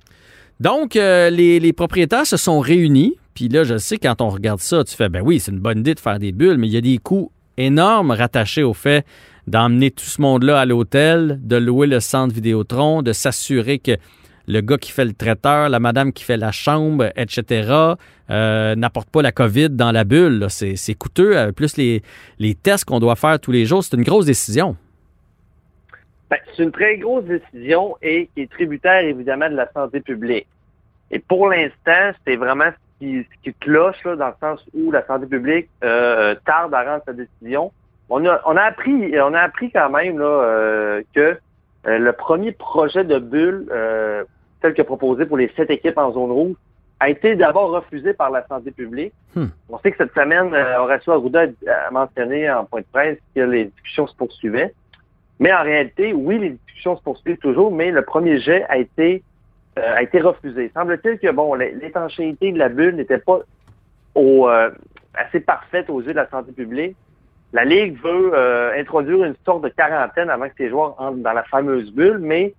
Donc, euh, les, les propriétaires se sont réunis. Puis là, je sais, quand on regarde ça, tu fais, ben oui, c'est une bonne idée de faire des bulles, mais il y a des coûts énormes rattachés au fait d'emmener tout ce monde-là à l'hôtel, de louer le centre Vidéotron, de s'assurer que le gars qui fait le traiteur, la madame qui fait la chambre, etc., euh, n'apporte pas la COVID dans la bulle. C'est coûteux, euh, plus les, les tests qu'on doit faire tous les jours. C'est une grosse décision. Ben, c'est une très grosse décision et qui est tributaire évidemment de la santé publique. Et pour l'instant, c'est vraiment qui, cloche là, dans le sens où la santé publique euh, tarde à rendre sa décision. On a, on a appris, on a appris quand même là, euh, que euh, le premier projet de bulle, euh, tel que proposé pour les sept équipes en zone rouge, a été d'abord refusé par la santé publique. Hmm. On sait que cette semaine, euh, Horacio Arruda a mentionné en point de presse que les discussions se poursuivaient. Mais en réalité, oui, les discussions se poursuivent toujours, mais le premier jet a été euh, a été refusé. Semble-t-il que bon, l'é- l'étanchéité de la bulle n'était pas euh, assez parfaite aux yeux de la santé publique. La Ligue veut euh, introduire une sorte de quarantaine avant que ces joueurs entrent dans la fameuse bulle, mais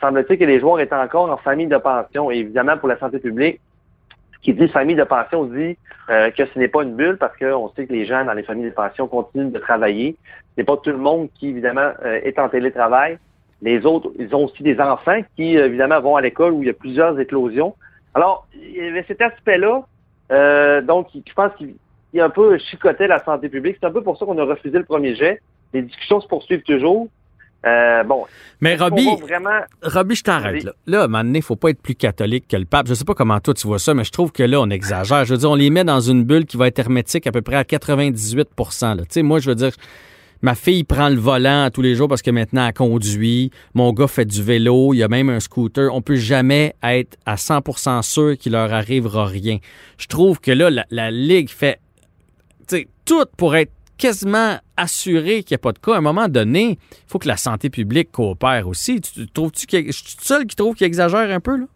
semble-t-il que les joueurs étaient encore en famille de pension. Et évidemment, pour la santé publique, qui dit famille de pension dit que ce n'est pas une bulle parce qu'on sait que les gens dans les familles de pension continuent de travailler. Ce n'est pas tout le monde qui, évidemment, est en télétravail. Les autres, ils ont aussi des enfants qui, euh, évidemment, vont à l'école où il y a plusieurs éclosions. Alors, il y avait cet aspect-là, euh, donc, je pense qu'il il a un peu chicoté la santé publique. C'est un peu pour ça qu'on a refusé le premier jet. Les discussions se poursuivent toujours. Euh, bon, Mais Robbie, vraiment... Robbie, je t'arrête là. Là, à un moment donné, il faut pas être plus catholique que le pape. Je sais pas comment toi tu vois ça, mais je trouve que là, on exagère. Je veux dire, on les met dans une bulle qui va être hermétique à peu près à 98 là. Tu sais, moi, je veux dire, ma fille prend le volant tous les jours parce que maintenant elle conduit. Mon gars fait du vélo. Il y a même un scooter. On peut jamais être à 100% sûr qu'il leur arrivera rien. Je trouve que là, la, Ligue fait tout pour être quasiment assuré qu'il n'y a pas de cas. À un moment donné, il faut que la santé publique coopère aussi. Tu, tu trouves-tu que je suis seul qui trouve qu'il exagère un peu, là?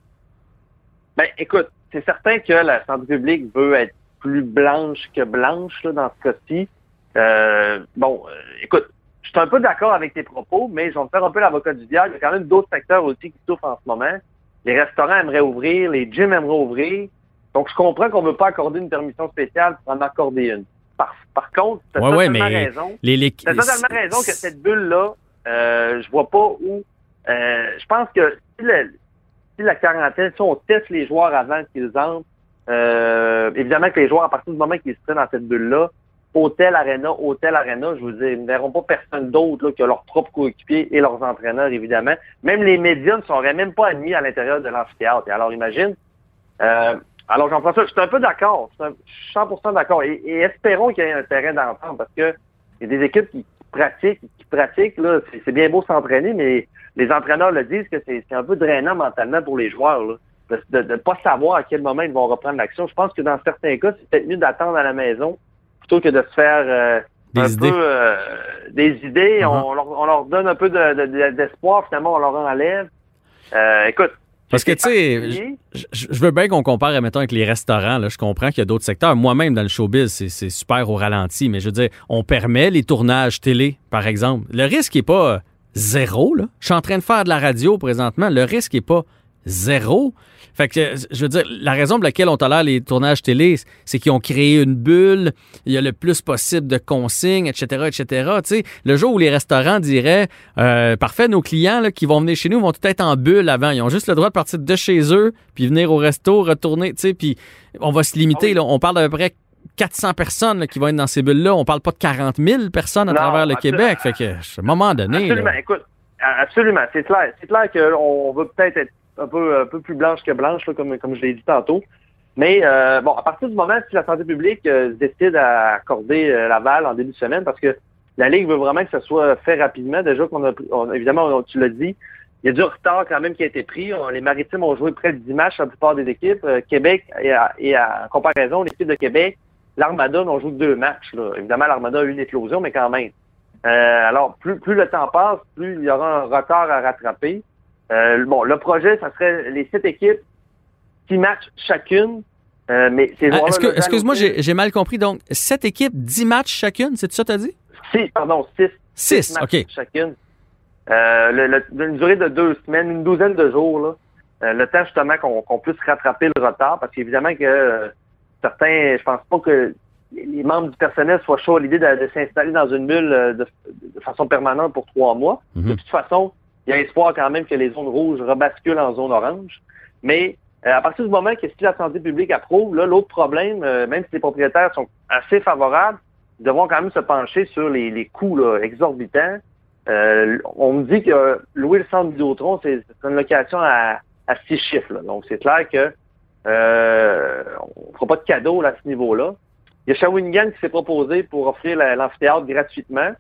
Ben, écoute, c'est certain que la santé publique veut être plus blanche que blanche là, dans ce cas-ci. Euh, bon, euh, écoute, je suis un peu d'accord avec tes propos, mais je vais me faire un peu l'avocat du diable. Il y a quand même d'autres secteurs aussi qui souffrent en ce moment. Les restaurants aimeraient ouvrir, les gyms aimeraient ouvrir. Donc, je comprends qu'on ne veut pas accorder une permission spéciale pour en accorder une. Par, par contre, tu as Ouais, ouais, totalement mais raison. Les, les- T'as totalement raison que cette bulle-là, euh, je vois pas où. euh, je pense que si, le- si la quarantaine, si on teste les joueurs avant qu'ils entrent, euh, évidemment que les joueurs, à partir du moment qu'ils seraient dans cette bulle-là, hôtel, arena, hôtel, arena, je vous dis, ils ne verront pas personne d'autre que leurs propres coéquipiers et leurs entraîneurs, évidemment. Même les médias ne seraient même pas admis à l'intérieur de l'amphithéâtre. Alors, imagine. Euh, alors, Jean-François, je suis un peu d'accord. Je suis un- je suis 100% d'accord. Et, espérons qu'il y ait un terrain d'entente parce que il y a des équipes qui pratiquent, qui pratiquent, là, c'est bien beau s'entraîner, mais les entraîneurs le disent que c'est un peu drainant mentalement pour les joueurs, de ne pas savoir à quel moment ils vont reprendre l'action. Je pense que dans certains cas, c'est peut-être mieux d'attendre à la maison plutôt que de se faire euh, Des un idées. peu euh, des idées. Mhm. on, leur, on leur donne un peu de- de- de- d'espoir, finalement, on leur enlève. Euh, écoute. Parce que, tu sais. Je, veux bien qu'on compare, mettons, avec les restaurants. Là. Je comprends qu'il y a d'autres secteurs. Moi-même, dans le showbiz, c'est, c'est super au ralenti. Mais je veux dire, on permet les tournages télé, par exemple. Le risque n'est pas euh, zéro. Là. Je suis en train de faire de la radio présentement. Le risque n'est pas zéro. Fait que, je veux dire, la raison pour laquelle on tolère les tournages télé, c'est qu'ils ont créé une bulle, il y a le plus possible de consignes, etc., etc. Tu sais, le jour où les restaurants diraient, euh, parfait, nos clients là, qui vont venir chez nous vont tout être en bulle avant. Ils ont juste le droit de partir de chez eux, puis venir au resto, retourner, tu sais, puis on va se limiter. Ah là, on parle d'à peu près 400 personnes là, qui vont être dans ces bulles-là. On parle pas de 40 000 personnes à Non, travers le. Québec. Fait que, à un moment donné, Absolument. Écoute, absolument. C'est clair. C'est clair qu'on veut peut-être être un peu, un peu plus blanche que blanche, là, comme, comme je l'ai dit tantôt. Mais euh, bon, à partir du moment si la santé publique euh, décide à accorder euh, l'aval en début de semaine, parce que la Ligue veut vraiment que ça soit fait rapidement, déjà qu'on a, on- évidemment, tu l'as dit, il y a du retard quand même qui a été pris. Les Maritimes ont joué près de 10 matchs la plupart des équipes. Euh, Québec, et, à, et à- en comparaison, l'équipe de Québec, l'Armada ont joué deux matchs. Là. Évidemment, l'Armada a eu une éclosion, mais quand même. Euh, alors, plus, plus le temps passe, plus il y aura un retard à rattraper. Euh, bon, le projet, ça serait les sept équipes qui matchent chacune. Euh, mais ces Ah, joueurs-là, est-ce que- là, excuse-moi, j'ai mal compris. Donc, sept équipes, 10 matchs chacune, c'est ça que tu as dit? Six, pardon, six. Six, matchs OK. chacune. Euh, le- le- une durée de deux semaines, une douzaine de jours, là. Euh, le temps justement qu'on puisse rattraper le retard, parce qu'évidemment que euh, certains, je pense pas que les membres du personnel soient chauds à l'idée de, de s'installer dans une bulle euh, de, de façon permanente pour trois mois. Mhm. De toute façon, il y a espoir quand même que les zones rouges rebasculent en zone orange. Mais euh, à partir du moment que si la santé publique approuve, là, l'autre problème, euh, même si les propriétaires sont assez favorables, ils devront quand même se pencher sur les, les coûts là, exorbitants. Euh, on me dit que louer le centre Vidéotron, c'est c'est une location à, à six chiffres. là. Donc, c'est clair que euh, on ne fera pas de cadeau à ce niveau-là. Il y a Shawinigan qui s'est proposé pour offrir la- l'amphithéâtre gratuitement,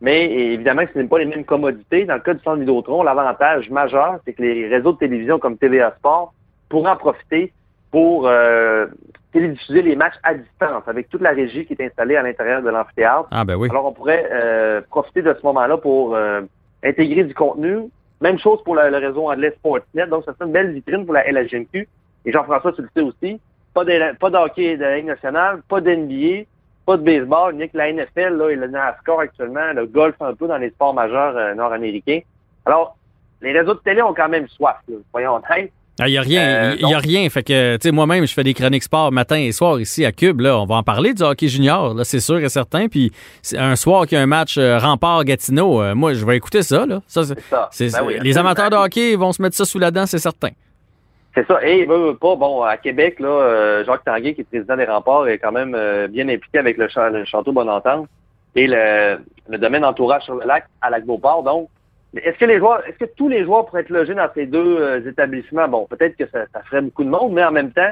mais évidemment, ce n'est pas les mêmes commodités. Dans le cas du centre Vidéotron, l'avantage majeur, c'est que les réseaux de télévision comme TVA Sport pourront en profiter pour euh, télédiffuser les matchs à distance avec toute la régie qui est installée à l'intérieur de l'amphithéâtre. Ah, ben oui. Alors, on pourrait euh, profiter de ce moment-là pour euh, intégrer du contenu. Même chose pour le, le réseau anglais Sportsnet. Donc, ça serait une belle vitrine pour la LHGMQ. Et Jean-François, tu le sais aussi, pas de, pas de hockey de la Ligue nationale, pas d'NBA, pas de baseball, ni que la NFL là, et le NASCAR actuellement, le golf un peu dans les sports majeurs euh, nord-américains. Alors, les réseaux de télé ont quand même soif, là, voyons honnêtes. Il n'y a rien. Euh, Il y a rien. Fait que, tu sais, moi-même, je fais des chroniques sport matin et soir ici à Cube. Là, on va en parler du hockey junior, là, c'est sûr et certain. Puis un soir qu'il y a un match euh, Rempart-Gatineau, euh, moi, je vais écouter ça. Là. Ça, c'est- ça. c'est- Ben oui, les amateurs de hockey vont se mettre ça sous la dent, c'est certain. C'est ça. Et il veut, veut pas, bon, à Québec, là, euh, Jacques Tanguay, qui est président des remparts, est quand même euh, bien impliqué avec le, cha- le Château Bonentente et le, le domaine entourage sur le lac à Lac-Beauport. Donc, est-ce que les joueurs, est-ce que tous les joueurs pourraient être logés dans ces deux euh, établissements? Bon, peut-être que ça, ça ferait beaucoup de monde, mais en même temps,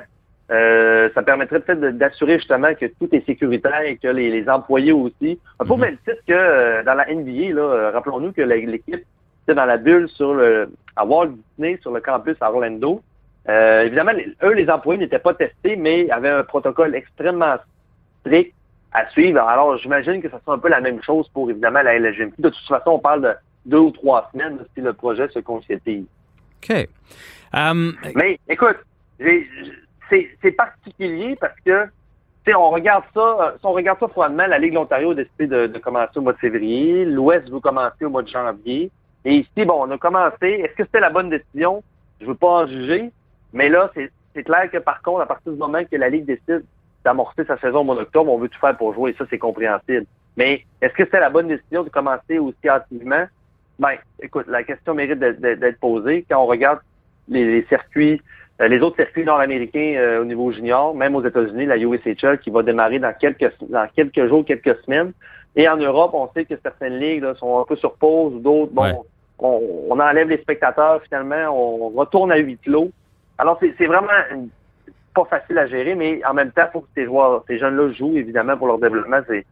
euh, ça permettrait peut-être d'assurer justement que tout est sécuritaire et que les, les employés aussi. Un peu au Mhm. même titre que euh, dans la NBA, là, rappelons-nous que l'équipe était dans la bulle sur le à Walt Disney, sur le campus à Orlando. Euh, évidemment, les- eux, les employés n'étaient pas testés, mais avaient un protocole extrêmement strict à suivre. Alors, j'imagine que ça sera un peu la même chose pour, évidemment, la LGMQ. De toute façon, on parle de deux ou trois semaines si le projet se concrétise. OK. Um, Mais, écoute, c'est particulier parce que, tu sais, on regarde ça, euh, si on regarde ça froidement, la Ligue de l'Ontario a décidé de, de commencer au mois de février, l'Ouest veut commencer au mois de janvier, et ici, bon, on a commencé. Est-ce que c'était la bonne décision? Je veux pas en juger, mais là, c'est c'est clair que par contre, à partir du moment que la Ligue décide d'amorcer sa saison au mois d'octobre, on veut tout faire pour jouer, et ça, c'est compréhensible. Mais est-ce que c'était la bonne décision de commencer aussi hâtivement? Ben, écoute, la question mérite d'être- posée. Quand on regarde les, les circuits, euh, les autres circuits nord-américains euh, au niveau junior, même aux États-Unis, la USHL qui va démarrer dans quelques dans quelques jours, quelques semaines. Et en Europe, on sait que certaines ligues là, sont un peu sur pause, d'autres, bon, Ouais. on, on enlève les spectateurs finalement, on retourne à huis clos. Alors, c'est vraiment pas facile à gérer, mais en même temps, il faut que ces joueurs, ces jeunes-là jouent, évidemment, pour leur développement, c'est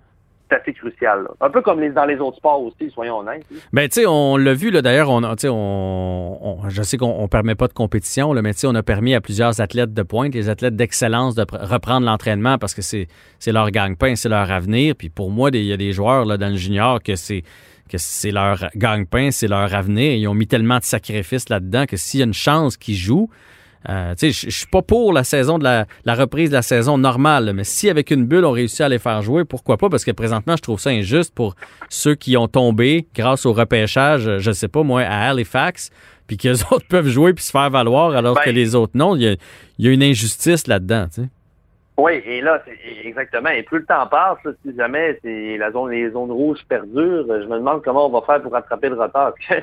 assez crucial. Un peu comme dans les autres sports aussi, soyons honnêtes. Ben, tu sais, on l'a vu, là, d'ailleurs, on, on, on- je sais qu'on ne permet pas de compétition, là, mais on a permis à plusieurs athlètes de pointe, les athlètes d'excellence, de pr- reprendre l'entraînement parce que c'est leur gagne-pain, c'est leur avenir. Puis pour moi, il y a des joueurs là, dans le junior que c'est que c'est leur gagne-pain, c'est leur avenir. Ils ont mis tellement de sacrifices là-dedans que s'il y a une chance qu'ils jouent, Euh, je suis pas pour la saison de la, la reprise de la saison normale, mais si avec une bulle, on réussit à les faire jouer, pourquoi pas? Parce que présentement, je trouve ça injuste pour ceux qui ont tombé grâce au repêchage, euh, je sais pas moi, à Halifax, puis que les autres peuvent jouer puis se faire valoir alors Ben- que les autres non. Il y a, il y a une injustice là-dedans, tu sais. Oui, et là, exactement. Et plus le temps passe, là, si jamais c'est la zone, les zones rouges perdurent, je me demande comment on va faire pour rattraper le retard.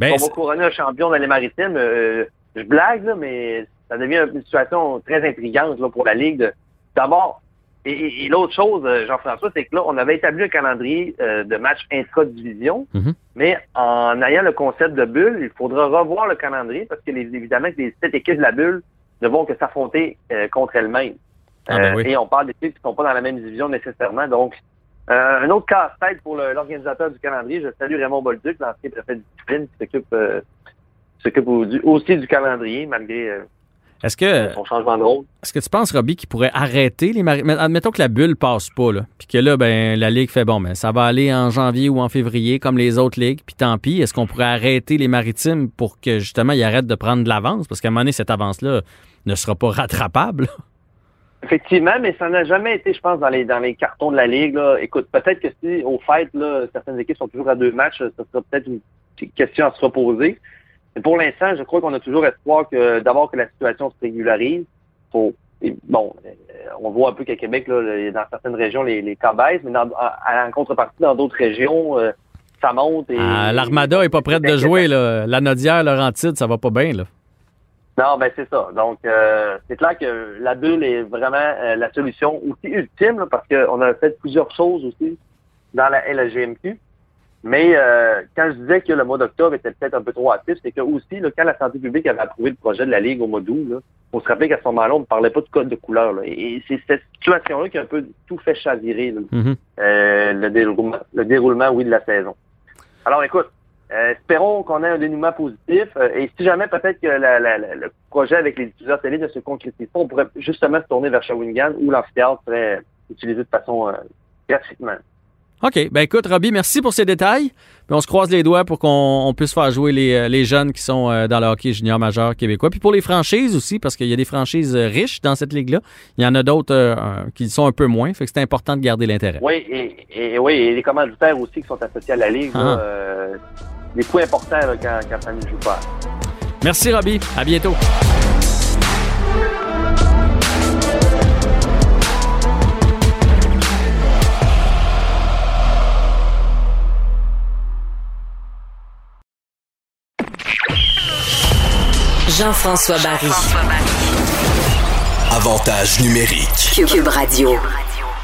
Ben, on va c'est- couronner un champion dans les maritimes. euh, je blague, là, mais ça devient une situation très intrigante là, pour la Ligue. de- D'abord, et, et- et l'autre chose, euh, Jean-François, c'est que là, on avait établi un calendrier euh, de matchs intra-division, Mhm. mais en ayant le concept de bulle, il faudra revoir le calendrier parce que les, évidemment que les sept équipes de la bulle ne vont que s'affronter euh, contre elles-mêmes. Ah, ben Euh. Et on parle d'équipes qui ne sont pas dans la même division nécessairement. Donc, un autre casse-tête pour l'organisateur du calendrier. Je salue Raymond Bolduc, l'ancien préfet de discipline, qui s'occupe s'occupe aussi du calendrier, malgré euh, Est-ce que, son changement de rôle. est-ce que tu penses, Robbie, qu'il pourrait arrêter les maritimes? Admettons que la bulle passe pas, là, puis que là, ben, la Ligue fait bon, ben, ça va aller en janvier ou en février, comme les autres ligues, puis tant pis. Est-ce qu'on pourrait arrêter les maritimes pour que, justement, ils arrêtent de prendre de l'avance? Parce qu'à un moment donné, cette avance-là ne sera pas rattrapable. Effectivement, mais ça n'a jamais été, je pense, dans les dans les cartons de la Ligue. Là. Écoute, peut-être que si au fait, là, certaines équipes sont toujours à deux matchs, ça sera peut-être une question à se reposer. Mais pour l'instant, je crois qu'on a toujours espoir que d'abord que la situation se régularise. Faut, et bon, euh, on voit un peu qu'à Québec, là, dans certaines régions, les, les cas baissent, mais dans, en, en contrepartie, dans d'autres régions, euh, ça monte. Et, Ah, L'Armada est pas prête de jouer, là. La Nodière, Laurentide, ça va pas bien, là. Non, ben c'est ça. Donc, euh, c'est clair que la bulle est vraiment euh, la solution aussi ultime, là, parce qu'on a fait plusieurs choses aussi dans la LGMQ. Mais euh, quand je disais que le mois d'octobre était peut-être un peu trop actif, c'est que aussi, là, quand la santé publique avait approuvé le projet de la Ligue au mois d'août, on se rappelait qu'à ce moment-là, on ne parlait pas de code de couleur. là. Et, c'est cette situation-là qui a un peu tout fait chavirer là, Mhm. euh, le, déroulement, le déroulement, oui, de la saison. Alors, écoute, euh, espérons qu'on ait un dénouement positif. euh, et si jamais peut-être que la- la- la- le projet avec les diffuseurs télé ne se concrétise pas, on pourrait justement se tourner vers Shawinigan où l'amphithéâtre serait utilisé de façon euh, gratuitement. OK. Ben écoute, Robbie, merci pour ces détails. Puis on se croise les doigts pour qu'on on puisse faire jouer les, euh, les jeunes qui sont euh, dans le hockey junior majeur québécois. Puis pour les franchises aussi, parce qu'il y a des franchises euh, riches dans cette ligue-là. Il y en a d'autres euh, qui sont un peu moins. Fait que c'est important de garder l'intérêt. Oui, et, et oui, et les commanditaires aussi qui sont associés à la Ligue, Ah. là, euh, des points importants là, quand, quand ça ne joue pas. Merci, Robbie. À bientôt. Jean-François Barry. Avantage numérique. Cube Radio.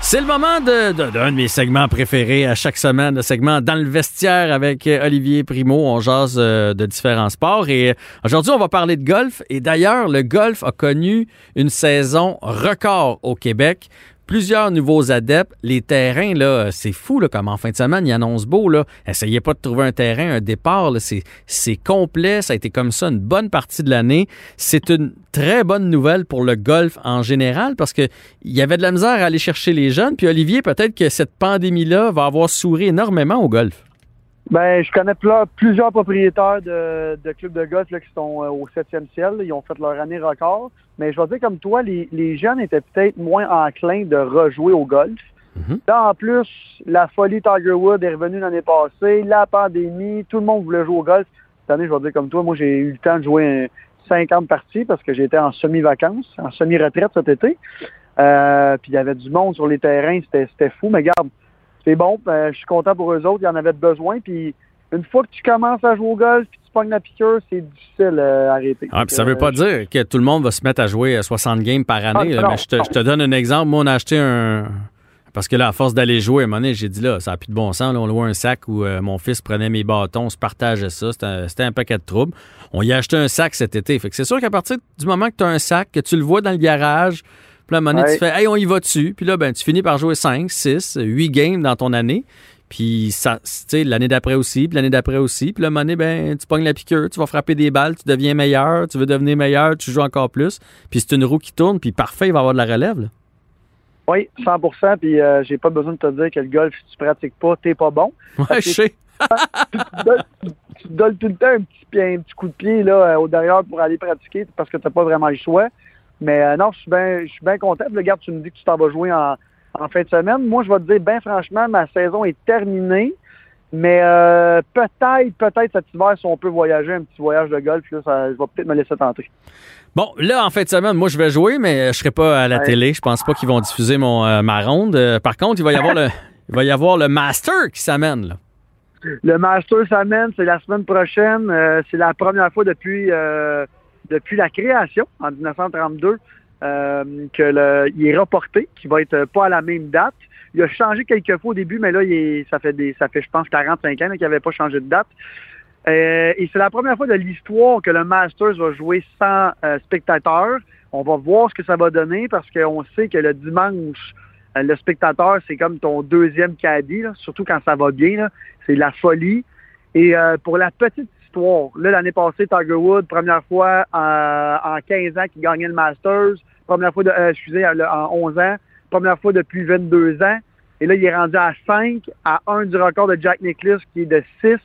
C'est le moment de- de- d'un de, mes segments préférés à chaque semaine, le segment Dans le vestiaire avec euh, Olivier Primo. On jase euh, de différents sports et euh, aujourd'hui, on va parler de golf. Et d'ailleurs, le golf a connu une saison record au Québec. Plusieurs nouveaux adeptes. Les terrains, là, c'est fou, comme en fin de semaine, ils annoncent beau, là. Essayez pas de trouver un terrain, un départ. C'est, complet. Ça a été comme ça une bonne partie de l'année. C'est une très bonne nouvelle pour le golf en général parce que il y avait de la misère à aller chercher les jeunes. Puis Olivier, peut-être que cette pandémie-là va avoir souri énormément au golf. Ben, je connais plusieurs propriétaires de, de clubs de golf là, qui sont euh, au septième ciel. Ils ont fait leur année record. Mais je vais dire comme toi, les, les jeunes étaient peut-être moins enclins de rejouer au golf. Mhm. Là, en plus, la folie Tiger Woods est revenue l'année passée, la pandémie, tout le monde voulait jouer au golf. Cette année, je vais dire comme toi, moi, j'ai eu le temps de jouer un 50 parties parce que j'étais en semi-vacances, en semi-retraite cet été. Euh, puis il y avait du monde sur les terrains, c'était c'était fou. Mais regarde, c'est bon, euh, je suis content pour eux autres, il y en avait besoin. Puis une fois que tu commences à jouer au golf, puis tu pognes la piqûre, c'est difficile euh, à arrêter. Ah, puis ça Euh, veut pas dire que tout le monde va se mettre à jouer à 60 games par année. Ah, là, non, mais je te, non. je te donne un exemple. Moi, on a acheté un. Parce que là, à force d'aller jouer à un moment donné, j'ai dit là, ça n'a plus de bon sens. Là, on louait un sac où euh, mon fils prenait mes bâtons, on se partageait ça. C'était un, c'était un paquet de troubles. On y a acheté un sac cet été. Fait que c'est sûr qu'à partir du moment que tu as un sac, que tu le vois dans le garage, puis là, donné, Ouais. tu fais Hey, on y va dessus. Puis là, ben, tu finis par jouer 5, 6, 8 games dans ton année. Puis ça, l'année d'après aussi, puis l'année d'après aussi. Puis là, donné, ben, tu pognes la piqûre, tu vas frapper des balles, tu deviens meilleur, tu veux devenir meilleur, tu joues encore plus. Puis c'est une roue qui tourne, puis parfait, il va y avoir de la relève. là. Oui, 100% Puis euh, j'ai pas besoin de te dire que le golf, si tu pratiques pas, t'es pas bon. Ouais, je sais. tu, tu te donnes tout le temps un petit, pied, un petit coup de pied là, au derrière pour aller pratiquer parce que tu n'as pas vraiment le choix. Mais non, je suis bien content. Le garde, tu me dis que tu t'en vas jouer en, en fin de semaine. Moi, je vais te dire, bien franchement, ma saison est terminée. Mais euh, peut-être, peut-être cet hiver, si on peut voyager, un petit voyage de golf, là, ça, je vais peut-être me laisser tenter. Bon, là, en fin de semaine, moi, je vais jouer, mais je serai pas à la télé. Je pense pas qu'ils vont diffuser mon, euh, ma ronde. Euh, par contre, il va y avoir le, il va y avoir le Master qui s'amène. Là. Le Master s'amène, c'est la semaine prochaine. c'est la première fois depuis, depuis la création, en 1932, que le, il est reporté, qui va être pas à la même date. Il a changé quelques fois au début, mais là, ça fait je pense, 45 ans qu'il n'avait pas changé de date. Euh, et c'est la première fois de l'histoire que le Masters va jouer sans euh, spectateurs. On va voir ce que ça va donner parce qu'on sait que le dimanche, euh, le spectateur, c'est comme ton deuxième caddie, surtout quand ça va bien. C'est la folie. Et pour la petite histoire, là, l'année passée, Tiger Woods, première fois en 15 ans qu'il gagnait le Masters, première fois, de, excusez, en 11 ans, première fois depuis 22 ans. Et là, il est rendu à 5, à 1 du record de Jack Nicklaus qui est de 6.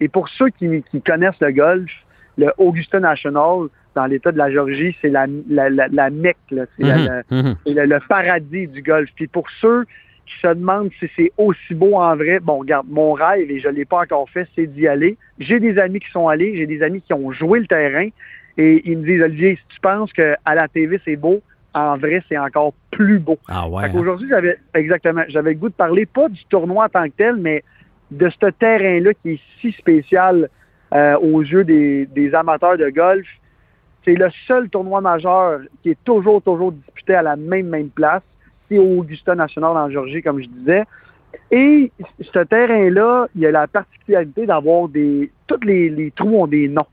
Et pour ceux qui, connaissent le golf, le Augusta National, dans l'État de la Géorgie, c'est la, la, la, mecque, c'est mhm, mhm. le, paradis du golf. Puis pour ceux qui se demandent si c'est aussi beau en vrai, bon, regarde, mon rêve, et je ne l'ai pas encore fait, c'est d'y aller. J'ai des amis qui sont allés, j'ai des amis qui ont joué le terrain, et ils me disent, Olivier, si tu penses qu'à la TV c'est beau, en vrai, c'est encore plus beau. Ah ouais. Hein? Aujourd'hui, j'avais exactement, j'avais le goût de parler pas du tournoi en tant que tel, mais de ce terrain-là qui est si spécial euh, aux yeux des, amateurs de golf. C'est le seul tournoi majeur qui est toujours, toujours disputé à la même, même place. C'est au Augusta National en Georgie, comme je disais. Et ce terrain-là, il y a la particularité d'avoir des. Tous les, les trous ont des noms.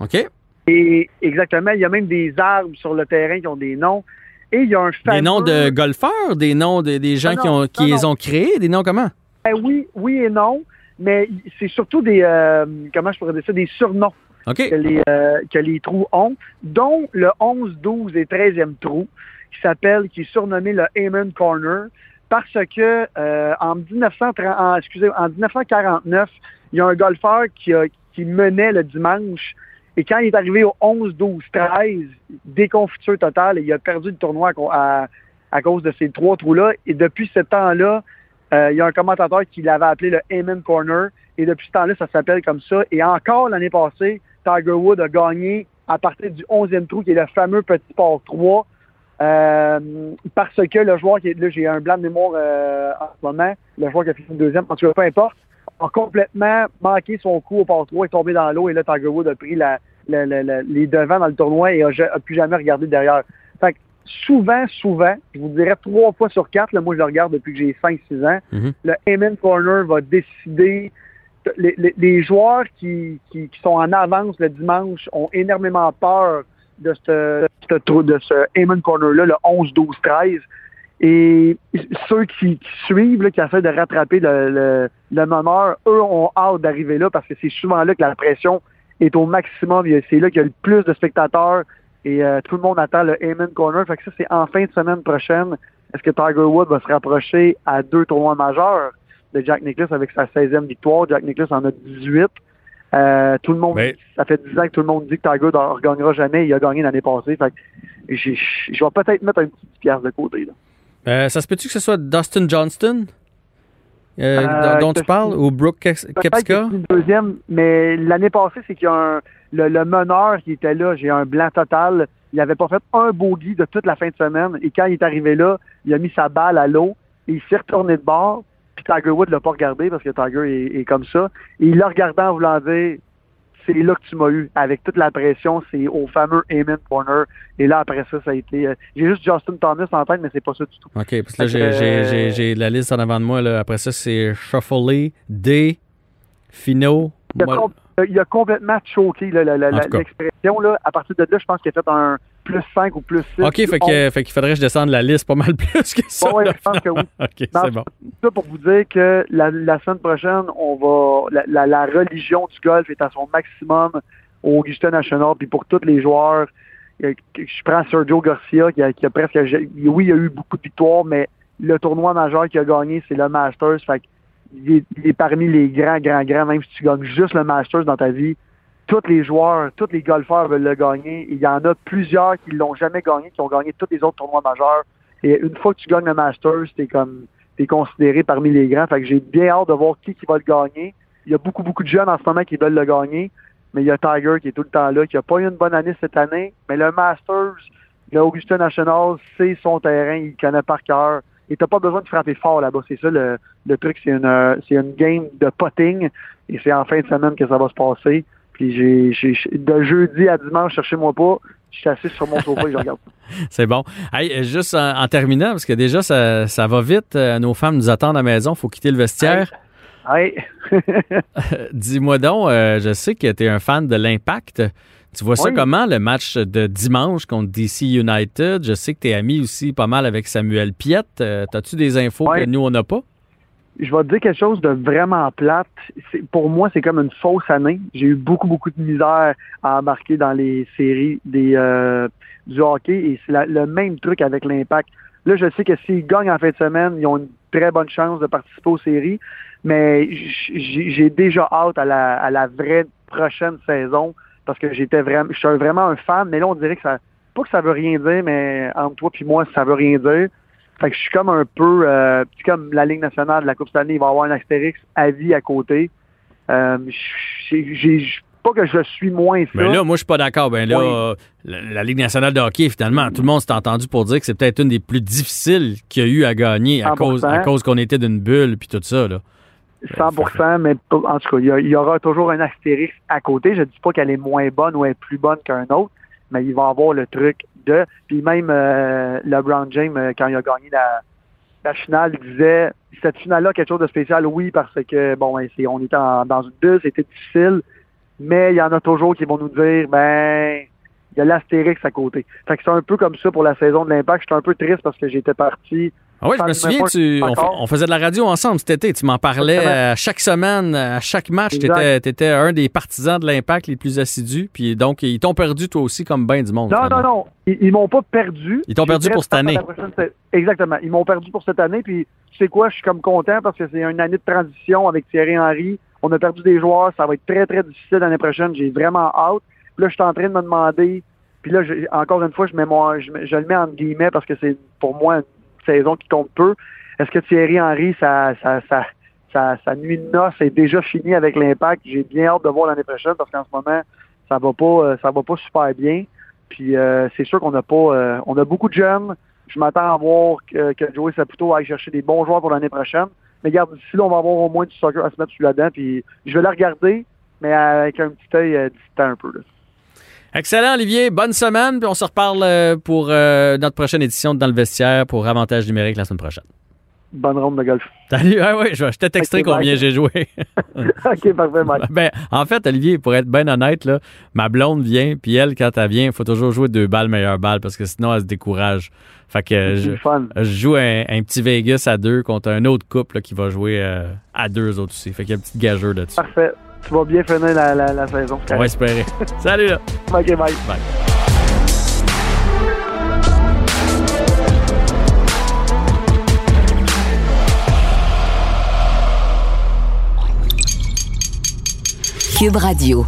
OK. Et exactement, il y a même des arbres sur le terrain qui ont des noms. Et il y a un Des noms de golfeurs, des noms de, des gens ah qui, ont, qui les ont créés, des noms comment? Ben oui, oui et non, mais c'est surtout des, euh, comment je pourrais dire ça, des surnoms que, les, euh, que les trous ont, dont le 11, 12 et 13e trou, qui s'appelle, qui est surnommé le Amen Corner, parce que euh, en, 1930, excusez, en 1949, il y a un golfeur qui, a, qui menait le dimanche et quand il est arrivé au 11, 12, 13, déconfiture totale, il a perdu le tournoi à, à, cause de ces trois trous-là. Et depuis ce temps-là, euh, il y a un commentateur qui l'avait appelé le Amen Corner. Et depuis ce temps-là, ça s'appelle comme ça. Et encore l'année passée, Tiger Wood a gagné à partir du 11e trou, qui est le fameux petit port 3. Euh, parce que le joueur qui est là, j'ai un blanc de mémoire euh, en ce moment, le joueur qui a fini deuxième, en tout cas, peu importe, a complètement manqué son coup au port 3, est tombé dans l'eau et là, Tiger Wood a pris la, les devants dans le tournoi et a, plus jamais regardé derrière. Fait que souvent, souvent, je vous dirais trois fois sur quatre, là, moi je le regarde depuis que j'ai 5-6 ans, mm-hmm. le Amen Corner va décider les, joueurs qui, qui, sont en avance le dimanche ont énormément peur de ce, de ce Corner-là, le 11, 12, 13. Et ceux qui, suivent, qui essaient de rattraper le, le, le meneur, eux ont hâte d'arriver là parce que c'est souvent là que la pression est au maximum. C'est là qu'il y a le plus de spectateurs et euh, tout le monde attend le Amen Corner. Fait que ça, c'est en fin de semaine prochaine. Est-ce que Tiger Woods va se rapprocher à deux tournois majeurs de Jack Nicklaus avec sa 16e victoire? Jack Nicklaus en a 18. Euh, tout le monde, ça fait 10 ans que tout le monde dit que Tiger ne regagnera jamais. Il a gagné l'année passée. Fait je vais peut-être mettre un petit pierre de côté. Là. Euh, ça se peut-tu que ce soit Dustin Johnston? Euh, euh, dont tu parles? Ou Brooke Kepska? deuxième, mais l'année passée, c'est qu'il y a un, le, meneur qui était là, j'ai un blanc total. Il n'avait pas fait un bogey de toute la fin de semaine. Et quand il est arrivé là, il a mis sa balle à l'eau et il s'est retourné de bord. Tiger Wood l'a pas regardé parce que Tiger est, est comme ça. Et il l'a regardé en voulant dire c'est là que tu m'as eu. Avec toute la pression, c'est au fameux Amen Corner. Et là, après ça, ça a été. Euh, j'ai juste Justin Thomas en tête, mais c'est pas ça du tout. OK, parce que là, j'ai la liste en avant de moi. Là. Après ça, c'est Shuffley, D, Fino. Il a, complètement choqué l'expression. À partir de là, je pense qu'il a fait un plus 5 ou plus 6. OK, fait, que, fait qu'il faudrait que je descende la liste pas mal plus que ça. oui, je pense que oui. OK, c'est bon. Ça pour vous dire que la, la semaine prochaine, on va la, la, religion du golf est à son maximum au Augusta National. Puis pour tous les joueurs, je prends Sergio Garcia qui a, qui a presque... Oui, il y a eu beaucoup de victoires, mais le tournoi majeur qu'il a gagné, c'est le Masters. Fait il est, parmi les grands, grands, grands, même si tu gagnes juste le Masters dans ta vie, tous les joueurs, tous les golfeurs veulent le gagner. Il y en a plusieurs qui l'ont jamais gagné, qui ont gagné tous les autres tournois majeurs. Et une fois que tu gagnes le Masters, t'es comme t'es considéré parmi les grands. Fait que j'ai bien hâte de voir qui, qui va le gagner. Il y a beaucoup, beaucoup de jeunes en ce moment qui veulent le gagner, mais il y a Tiger qui est tout le temps là, qui a pas eu une bonne année cette année. Mais le Masters, le Augusta National, c'est son terrain, il connaît par cœur. Et t'as pas besoin de frapper fort là-bas. C'est ça le, le truc, c'est une c'est une game de potting. Et c'est en fin de semaine que ça va se passer. Puis j'ai, j'ai de jeudi à dimanche, cherchez-moi pas. Je suis assis sur mon sofa et je regarde. C'est bon. Hey, juste en, en, terminant, parce que déjà, ça, ça va vite. Euh, nos femmes nous attendent à la maison. Il faut quitter le vestiaire. Hey. Dis-moi donc, euh, je sais que tu es un fan de l'Impact. Tu vois ça comment, le match de dimanche contre DC United? Je sais que tu es ami aussi pas mal avec Samuel Piette. Euh, T'as-tu des infos Oui. que nous, on n'a pas? je vais te dire quelque chose de vraiment plate. Pour moi, c'est comme une fausse année. J'ai eu beaucoup, beaucoup de misère à embarquer dans les séries des, euh, du hockey et c'est le même truc avec l'impact. Là, je sais que s'ils gagnent en fin de semaine, ils ont une très bonne chance de participer aux séries, mais j'ai j'ai déjà hâte à la, à la vraie prochaine saison parce que j'étais vraiment, je suis vraiment un fan, mais là, on dirait que ça, pas que ça veut rien dire, mais entre toi puis moi, ça veut rien dire. Fait que je suis comme un peu, euh, comme la Ligue nationale de la Coupe Stanley, il va y avoir un astérix à vie à côté. Euh, j'ai, pas que je suis moins ça. Mais là, moi, je suis pas d'accord. Ben là, Oui. euh, la, la Ligue nationale de hockey, finalement, tout le monde s'est entendu pour dire que c'est peut-être une des plus difficiles qu'il y a eu à gagner à 100%. cause, à cause qu'on était d'une bulle puis tout ça. Là. 100%, mais en tout cas, il y, a- il y aura toujours un astérix à côté. Je dis pas qu'elle est moins bonne ou elle est plus bonne qu'un autre, mais il va avoir le truc de. Puis même euh, LeBron James, euh, quand il a gagné la, la finale, il disait cette finale-là quelque chose de spécial, oui, parce que bon, ben, on était en- dans une bulle, c'était difficile, mais il y en a toujours qui vont nous dire ben il y a l'astérix à côté. Fait que c'est un peu comme ça pour la saison de l'impact. J'étais un peu triste parce que j'étais parti Ah oui, je me souviens, tu, on, faisait de la radio ensemble cet été. Tu m'en parlais à chaque semaine, à chaque match. Tu étais, un des partisans de l'impact les plus assidus. Puis donc, ils t'ont perdu toi aussi comme bien du monde. Non, finalement. non, non. Ils, ils m'ont pas perdu. Ils t'ont perdu pour cette année. prochaine Exactement. Ils m'ont perdu pour cette année. Puis, tu sais quoi, je suis comme content parce que c'est une année de transition avec Thierry Henry. On a perdu des joueurs. Ça va être très, très difficile l'année prochaine. J'ai vraiment hâte. Puis là, je suis en train de me demander. Puis là, encore une fois, je, mets mon, je, je le mets en guillemets parce que c'est pour moi une saison qui compte peu. Est-ce que Thierry Henry, sa, sa, sa, sa, nuit de noces est déjà finie avec l'impact? J'ai bien hâte de voir l'année prochaine parce qu'en ce moment, ça va pas, euh, ça va pas super bien. Puis euh, c'est sûr qu'on n'a pas, euh, on a beaucoup de jeunes. Je m'attends à voir que, Joey Saputo aille chercher des bons joueurs pour l'année prochaine. Mais regarde, d'ici là, on va avoir au moins du soccer à se mettre sur la dent. Puis je vais la regarder, mais avec un petit œil euh, distant un peu. Là. Excellent, Olivier. Bonne semaine. Puis on se reparle euh, pour euh, notre prochaine édition de Dans le vestiaire pour Avantage numérique la semaine prochaine. Bonne ronde de golf. Salut. Ah oui, je t'ai texté combien j'ai joué. OK, parfait, Mike. ben, en fait, Olivier, pour être bien honnête, là, ma blonde vient, puis elle, quand elle vient, il faut toujours jouer deux balles, meilleure balle, parce que sinon, elle se décourage. Fait que je, je joue un, un petit Vegas à deux contre un autre couple là, qui va jouer euh, à deux autres aussi. Fait qu'il y a une petite gageur là-dessus. Parfait. Tu vas bien finir la, la, la saison. c'est On va espérer. Salut là! OK, bye. Cube Radio.